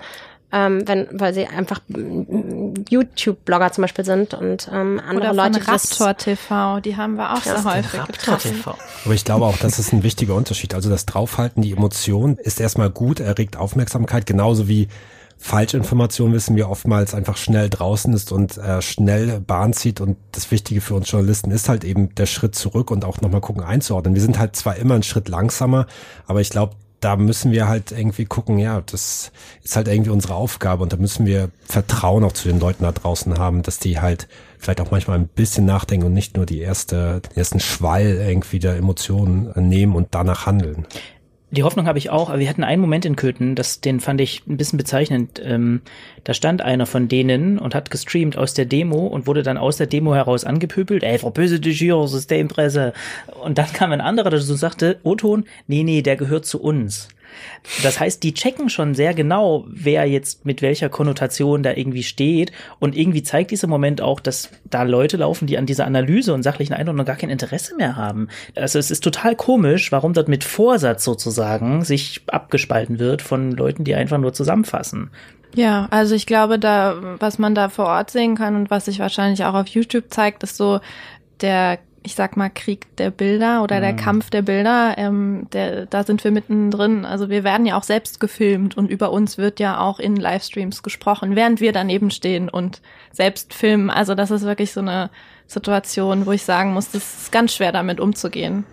ähm, wenn, weil sie einfach YouTube-Blogger zum Beispiel sind und ähm, andere Oder Leute von Rastor TV, die haben wir auch sehr häufig getroffen. TV. Aber ich glaube auch, das ist ein wichtiger Unterschied. Also das Draufhalten, die Emotion ist erstmal gut, erregt Aufmerksamkeit, genauso wie Falschinformation wissen wir oftmals einfach schnell draußen ist und äh, schnell Bahn zieht und das Wichtige für uns Journalisten ist halt eben der Schritt zurück und auch nochmal gucken einzuordnen. Wir sind halt zwar immer einen Schritt langsamer, aber ich glaube, da müssen wir halt irgendwie gucken, ja, das ist halt irgendwie unsere Aufgabe und da müssen wir Vertrauen auch zu den Leuten da draußen haben, dass die halt vielleicht auch manchmal ein bisschen nachdenken und nicht nur die erste, den ersten Schwall irgendwie der Emotionen nehmen und danach handeln. Die Hoffnung habe ich auch, aber wir hatten einen Moment in Köthen, das, den fand ich ein bisschen bezeichnend. Ähm, da stand einer von denen und hat gestreamt aus der Demo und wurde dann aus der Demo heraus angepöbelt. Ey, verböse dich hier, Systempresse. Und dann kam ein anderer, der so sagte, O-Ton, nee, nee, der gehört zu uns. Das heißt, die checken schon sehr genau, wer jetzt mit welcher Konnotation da irgendwie steht. Und irgendwie zeigt dieser Moment auch, dass da Leute laufen, die an dieser Analyse und sachlichen Einordnung gar kein Interesse mehr haben. Also es ist total komisch, warum dort mit Vorsatz sozusagen sich abgespalten wird von Leuten, die einfach nur zusammenfassen. Ja, also ich glaube, da, was man da vor Ort sehen kann und was sich wahrscheinlich auch auf YouTube zeigt, ist so der ich sag mal, Krieg der Bilder oder der mhm. Kampf der Bilder, ähm, der, da sind wir mittendrin. Also wir werden ja auch selbst gefilmt und über uns wird ja auch in Livestreams gesprochen, während wir daneben stehen und selbst filmen. Also das ist wirklich so eine Situation, wo ich sagen muss, das ist ganz schwer damit umzugehen.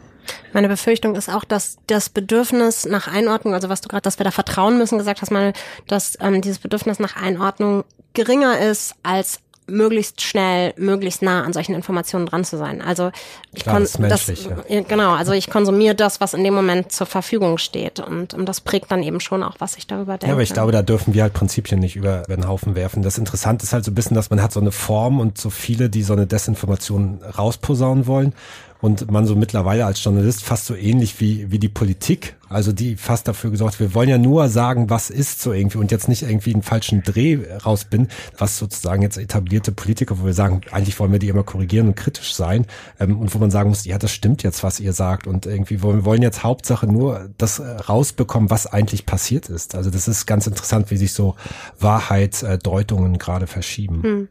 Meine Befürchtung ist auch, dass das Bedürfnis nach Einordnung, also was du gerade, dass wir da vertrauen müssen, gesagt hast, mal, dass ähm, dieses Bedürfnis nach Einordnung geringer ist als möglichst schnell, möglichst nah an solchen Informationen dran zu sein. Also ich Klar, das, das ja. genau, also ich konsumiere das, was in dem Moment zur Verfügung steht und, und das prägt dann eben schon auch, was ich darüber denke. Ja, aber ich glaube, da dürfen wir halt Prinzipien nicht über, über den Haufen werfen. Das Interessante ist halt so ein bisschen, dass man hat so eine Form und so viele, die so eine Desinformation rausposaunen wollen und man so mittlerweile als Journalist fast so ähnlich wie, wie die Politik, also die fast dafür gesorgt, wir wollen ja nur sagen, was ist so irgendwie und jetzt nicht irgendwie einen falschen Dreh raus bin, was sozusagen jetzt etablierte Politiker, wo wir sagen, eigentlich wollen wir die immer korrigieren und kritisch sein ähm, und wo man sagen muss, ja, das stimmt jetzt, was ihr sagt und irgendwie wir wollen jetzt Hauptsache nur das äh, rausbekommen, was eigentlich passiert ist. Also das ist ganz interessant, wie sich so Wahrheitsdeutungen gerade verschieben. Hm.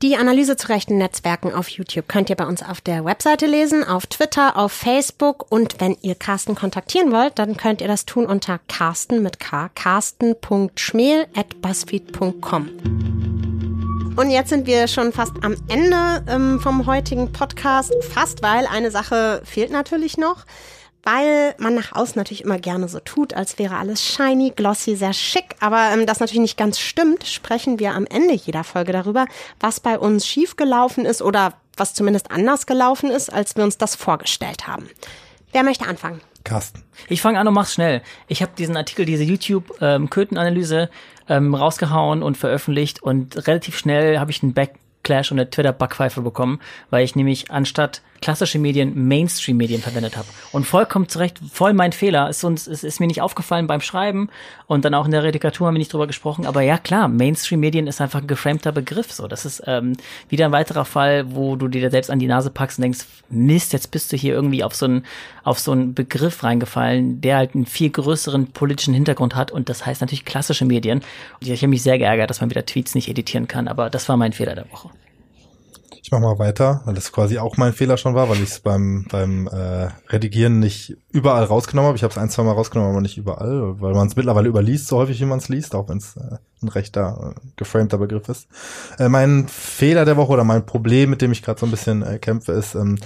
Die Analyse zu rechten Netzwerken auf YouTube könnt ihr bei uns auf der Webseite lesen, auf Twitter, auf Facebook. Und wenn ihr Carsten kontaktieren wollt, dann könnt ihr das tun unter carsten mit k, carsten.schmel at buzzfeed.com. Und jetzt sind wir schon fast am Ende ähm, vom heutigen Podcast, fast, weil eine Sache fehlt natürlich noch weil man nach außen natürlich immer gerne so tut, als wäre alles shiny, glossy, sehr schick. Aber ähm, das natürlich nicht ganz stimmt, sprechen wir am Ende jeder Folge darüber, was bei uns schiefgelaufen ist oder was zumindest anders gelaufen ist, als wir uns das vorgestellt haben. Wer möchte anfangen? Carsten. Ich fange an und mach's schnell. Ich habe diesen Artikel, diese YouTube-Kötenanalyse ähm, ähm, rausgehauen und veröffentlicht und relativ schnell habe ich einen Backclash und eine Twitter-Backpfeife bekommen, weil ich nämlich anstatt klassische Medien Mainstream-Medien verwendet habe. Und vollkommen zurecht, voll mein Fehler. Ist uns, ist, ist mir nicht aufgefallen beim Schreiben und dann auch in der Redikatur haben wir nicht drüber gesprochen. Aber ja, klar, Mainstream-Medien ist einfach ein geframter Begriff. So, das ist ähm, wieder ein weiterer Fall, wo du dir selbst an die Nase packst und denkst, Mist, jetzt bist du hier irgendwie auf so einen auf so einen Begriff reingefallen, der halt einen viel größeren politischen Hintergrund hat. Und das heißt natürlich klassische Medien. Und ich habe mich sehr geärgert, dass man wieder Tweets nicht editieren kann. Aber das war mein Fehler der Woche. Ich mach mal weiter, weil das quasi auch mein Fehler schon war, weil ich es beim, beim äh, Redigieren nicht überall rausgenommen habe. Ich habe es ein, zwei Mal rausgenommen, aber nicht überall, weil man es mittlerweile überliest, so häufig wie man es liest, auch wenn es äh, ein rechter, äh, geframter Begriff ist. Äh, mein Fehler der Woche oder mein Problem, mit dem ich gerade so ein bisschen äh, kämpfe, ist, ähm,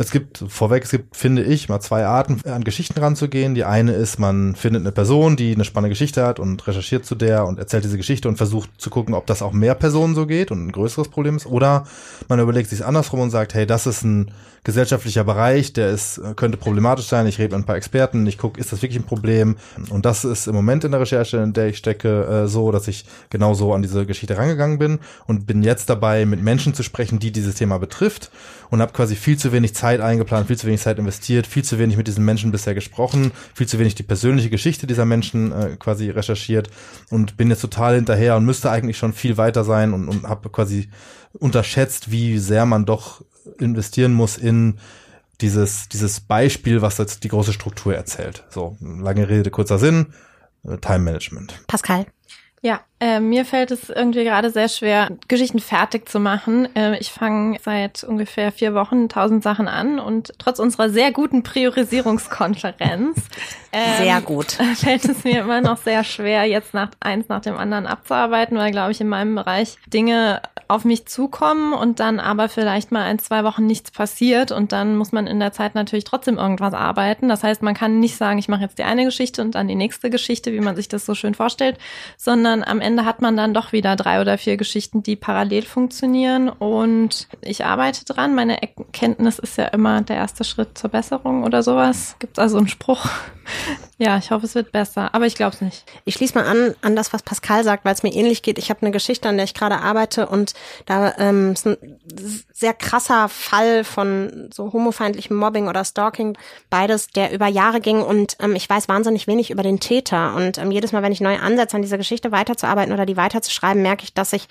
es gibt vorweg, es gibt, finde ich, mal zwei Arten, an Geschichten ranzugehen. Die eine ist, man findet eine Person, die eine spannende Geschichte hat und recherchiert zu der und erzählt diese Geschichte und versucht zu gucken, ob das auch mehr Personen so geht und ein größeres Problem ist. Oder man überlegt sich andersrum und sagt, hey, das ist ein gesellschaftlicher Bereich, der ist, könnte problematisch sein. Ich rede mit ein paar Experten, ich gucke, ist das wirklich ein Problem? Und das ist im Moment in der Recherche, in der ich stecke, äh, so, dass ich genauso an diese Geschichte rangegangen bin und bin jetzt dabei, mit Menschen zu sprechen, die dieses Thema betrifft und habe quasi viel zu wenig Zeit eingeplant, viel zu wenig Zeit investiert, viel zu wenig mit diesen Menschen bisher gesprochen, viel zu wenig die persönliche Geschichte dieser Menschen äh, quasi recherchiert und bin jetzt total hinterher und müsste eigentlich schon viel weiter sein und, und habe quasi unterschätzt, wie sehr man doch investieren muss in dieses, dieses Beispiel, was jetzt die große Struktur erzählt. So, lange Rede, kurzer Sinn, äh, Time Management. Pascal. Ja, Äh, mir fällt es irgendwie gerade sehr schwer, Geschichten fertig zu machen. Äh, ich fange seit ungefähr vier Wochen tausend Sachen an und trotz unserer sehr guten Priorisierungskonferenz [LAUGHS] ähm, sehr gut. [LAUGHS] fällt es mir immer noch sehr schwer, jetzt nach eins nach dem anderen abzuarbeiten, weil, glaube ich, in meinem Bereich Dinge auf mich zukommen und dann aber vielleicht mal ein, zwei Wochen nichts passiert und dann muss man in der Zeit natürlich trotzdem irgendwas arbeiten. Das heißt, man kann nicht sagen, ich mache jetzt die eine Geschichte und dann die nächste Geschichte, wie man sich das so schön vorstellt, sondern am Ende Ende hat man dann doch wieder drei oder vier Geschichten, die parallel funktionieren. Und ich arbeite dran. Meine Erkenntnis ist ja immer der erste Schritt zur Besserung oder sowas. Gibt es also einen Spruch? [LAUGHS] Ja, ich hoffe, es wird besser, aber ich glaube es nicht. Ich schließe mal an an das, was Pascal sagt, weil es mir ähnlich geht. Ich habe eine Geschichte, an der ich gerade arbeite und da ähm, ist ein sehr krasser Fall von so homofeindlichem Mobbing oder Stalking, beides, der über Jahre ging und ähm, ich weiß wahnsinnig wenig über den Täter und ähm, jedes Mal, wenn ich neu ansetze, an dieser Geschichte weiterzuarbeiten oder die weiterzuschreiben, merke ich, dass ich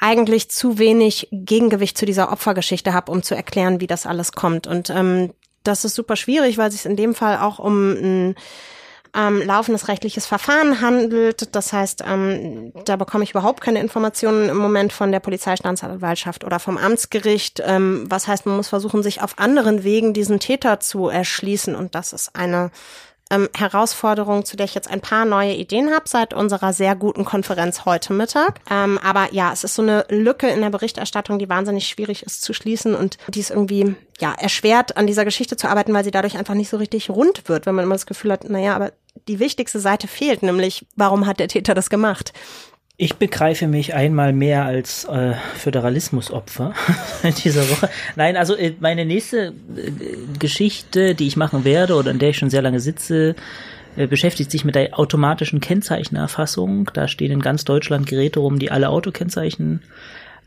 eigentlich zu wenig Gegengewicht zu dieser Opfergeschichte habe, um zu erklären, wie das alles kommt. Und ähm, das ist super schwierig, weil es sich in dem Fall auch um ein ähm, laufendes rechtliches Verfahren handelt. Das heißt, ähm, da bekomme ich überhaupt keine Informationen im Moment von der Polizeistaatsanwaltschaft oder vom Amtsgericht. Ähm, was heißt, man muss versuchen, sich auf anderen Wegen diesen Täter zu erschließen. Und das ist eine ähm, Herausforderung, zu der ich jetzt ein paar neue Ideen habe seit unserer sehr guten Konferenz heute Mittag. Ähm, aber ja, es ist so eine Lücke in der Berichterstattung, die wahnsinnig schwierig ist zu schließen und die ist irgendwie ja erschwert, an dieser Geschichte zu arbeiten, weil sie dadurch einfach nicht so richtig rund wird, wenn man immer das Gefühl hat, naja, aber die wichtigste Seite fehlt, nämlich warum hat der Täter das gemacht? Ich begreife mich einmal mehr als äh, Föderalismusopfer [LAUGHS] in dieser Woche. Nein, also äh, meine nächste äh, Geschichte, die ich machen werde oder in der ich schon sehr lange sitze, äh, beschäftigt sich mit der automatischen Kennzeichenerfassung. Da stehen in ganz Deutschland Geräte rum, die alle Autokennzeichen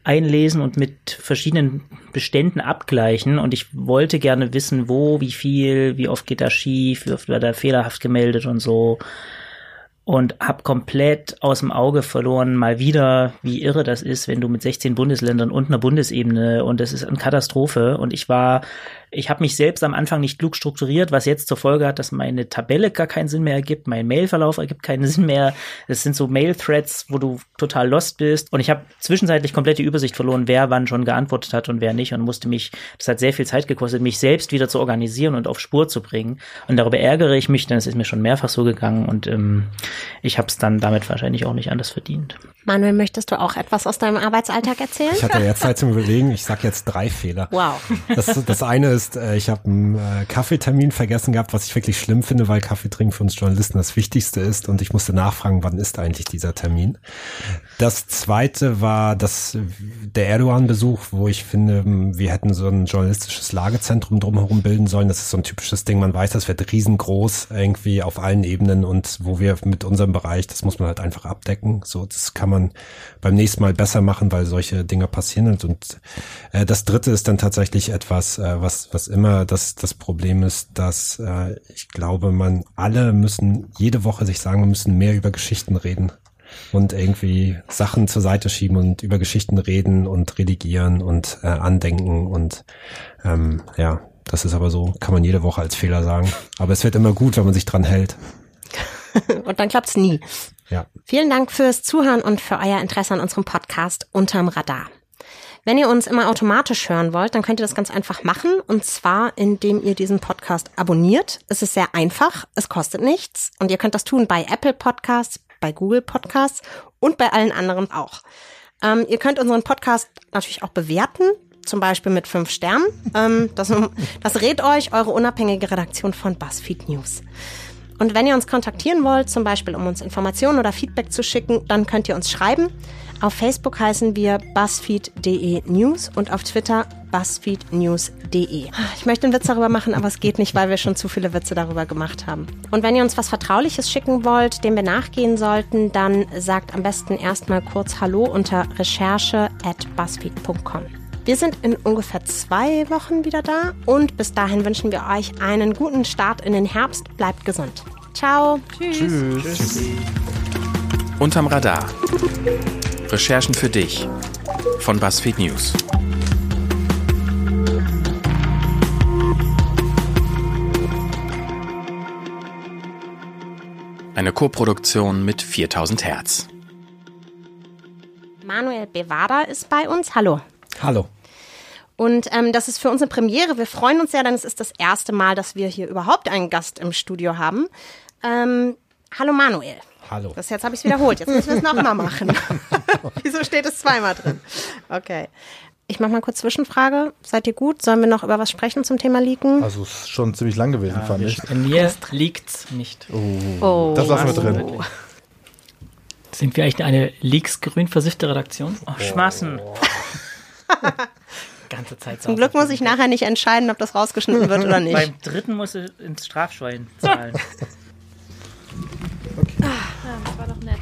einlesen und mit verschiedenen Beständen abgleichen. Und ich wollte gerne wissen, wo, wie viel, wie oft geht das schief, wie oft wird da fehlerhaft gemeldet und so und habe komplett aus dem Auge verloren, mal wieder, wie irre das ist, wenn du mit 16 Bundesländern und einer Bundesebene und das ist eine Katastrophe. Und ich war ich habe mich selbst am Anfang nicht klug strukturiert, was jetzt zur Folge hat, dass meine Tabelle gar keinen Sinn mehr ergibt, mein Mailverlauf ergibt keinen Sinn mehr. Es sind so Mail-Threads, wo du total lost bist. Und ich habe zwischenzeitlich komplett die Übersicht verloren, wer wann schon geantwortet hat und wer nicht. Und musste mich, das hat sehr viel Zeit gekostet, mich selbst wieder zu organisieren und auf Spur zu bringen. Und darüber ärgere ich mich, denn es ist mir schon mehrfach so gegangen und ähm, ich habe es dann damit wahrscheinlich auch nicht anders verdient. Manuel, möchtest du auch etwas aus deinem Arbeitsalltag erzählen? Ich hatte jetzt Zeit zum [LAUGHS] Überlegen. Ich sag jetzt drei Fehler. Wow. Das, das eine ist, äh, ich habe einen äh, Kaffeetermin vergessen gehabt, was ich wirklich schlimm finde, weil Kaffee trinken für uns Journalisten das Wichtigste ist. Und ich musste nachfragen, wann ist eigentlich dieser Termin. Das zweite war das, der Erdogan-Besuch, wo ich finde, wir hätten so ein journalistisches Lagezentrum drumherum bilden sollen. Das ist so ein typisches Ding. Man weiß, das wird riesengroß irgendwie auf allen Ebenen und wo wir mit unserem Bereich, das muss man halt einfach abdecken. So, das kann man beim nächsten Mal besser machen, weil solche Dinge passieren. Und äh, das dritte ist dann tatsächlich etwas, äh, was, was immer das, das Problem ist, dass äh, ich glaube, man alle müssen jede Woche sich sagen, wir müssen mehr über Geschichten reden und irgendwie Sachen zur Seite schieben und über Geschichten reden und redigieren und äh, andenken und ähm, ja, das ist aber so, kann man jede Woche als Fehler sagen. Aber es wird immer gut, wenn man sich dran hält. [LAUGHS] und dann klappt's nie. Ja. Vielen Dank fürs Zuhören und für euer Interesse an unserem Podcast Unterm Radar. Wenn ihr uns immer automatisch hören wollt, dann könnt ihr das ganz einfach machen. Und zwar, indem ihr diesen Podcast abonniert. Es ist sehr einfach. Es kostet nichts. Und ihr könnt das tun bei Apple Podcasts, bei Google Podcasts und bei allen anderen auch. Ähm, ihr könnt unseren Podcast natürlich auch bewerten, zum Beispiel mit fünf Sternen. Ähm, das, [LAUGHS] das rät euch eure unabhängige Redaktion von BuzzFeed News. Und wenn ihr uns kontaktieren wollt, zum Beispiel um uns Informationen oder Feedback zu schicken, dann könnt ihr uns schreiben. Auf Facebook heißen wir buzzfeed.de News und auf Twitter buzzfeednews.de. Ich möchte einen Witz darüber machen, aber es geht nicht, weil wir schon zu viele Witze darüber gemacht haben. Und wenn ihr uns was Vertrauliches schicken wollt, dem wir nachgehen sollten, dann sagt am besten erstmal kurz Hallo unter recherche at buzzfeed.com. Wir sind in ungefähr zwei Wochen wieder da und bis dahin wünschen wir euch einen guten Start in den Herbst. Bleibt gesund. Ciao. Tschüss. Tschüss. Tschüss. Unterm Radar. Recherchen für dich von BuzzFeed News. Eine Koproduktion mit 4000 Hertz. Manuel Bevada ist bei uns. Hallo. Hallo. Und ähm, das ist für uns eine Premiere. Wir freuen uns sehr, denn es ist das erste Mal, dass wir hier überhaupt einen Gast im Studio haben. Ähm, hallo Manuel. Hallo. Das jetzt habe ich es wiederholt. Jetzt müssen wir es nochmal machen. [LAUGHS] Wieso steht es zweimal drin? Okay. Ich mache mal kurz Zwischenfrage. Seid ihr gut? Sollen wir noch über was sprechen zum Thema Leaken? Also es ist schon ziemlich lang gewesen, fand ich. In mir liegt's nicht. Oh, Das lassen wir drin. Sind wir eigentlich eine Leaks-grün versiffte Redaktion? Oh, Schmassen. [LAUGHS] [LAUGHS] ganze Zeit Zum Glück muss ich nachher nicht entscheiden, ob das rausgeschnitten wird oder [LAUGHS] nicht. Beim dritten muss du ins Strafschwein zahlen. [LAUGHS] okay. Ah, das war doch nett.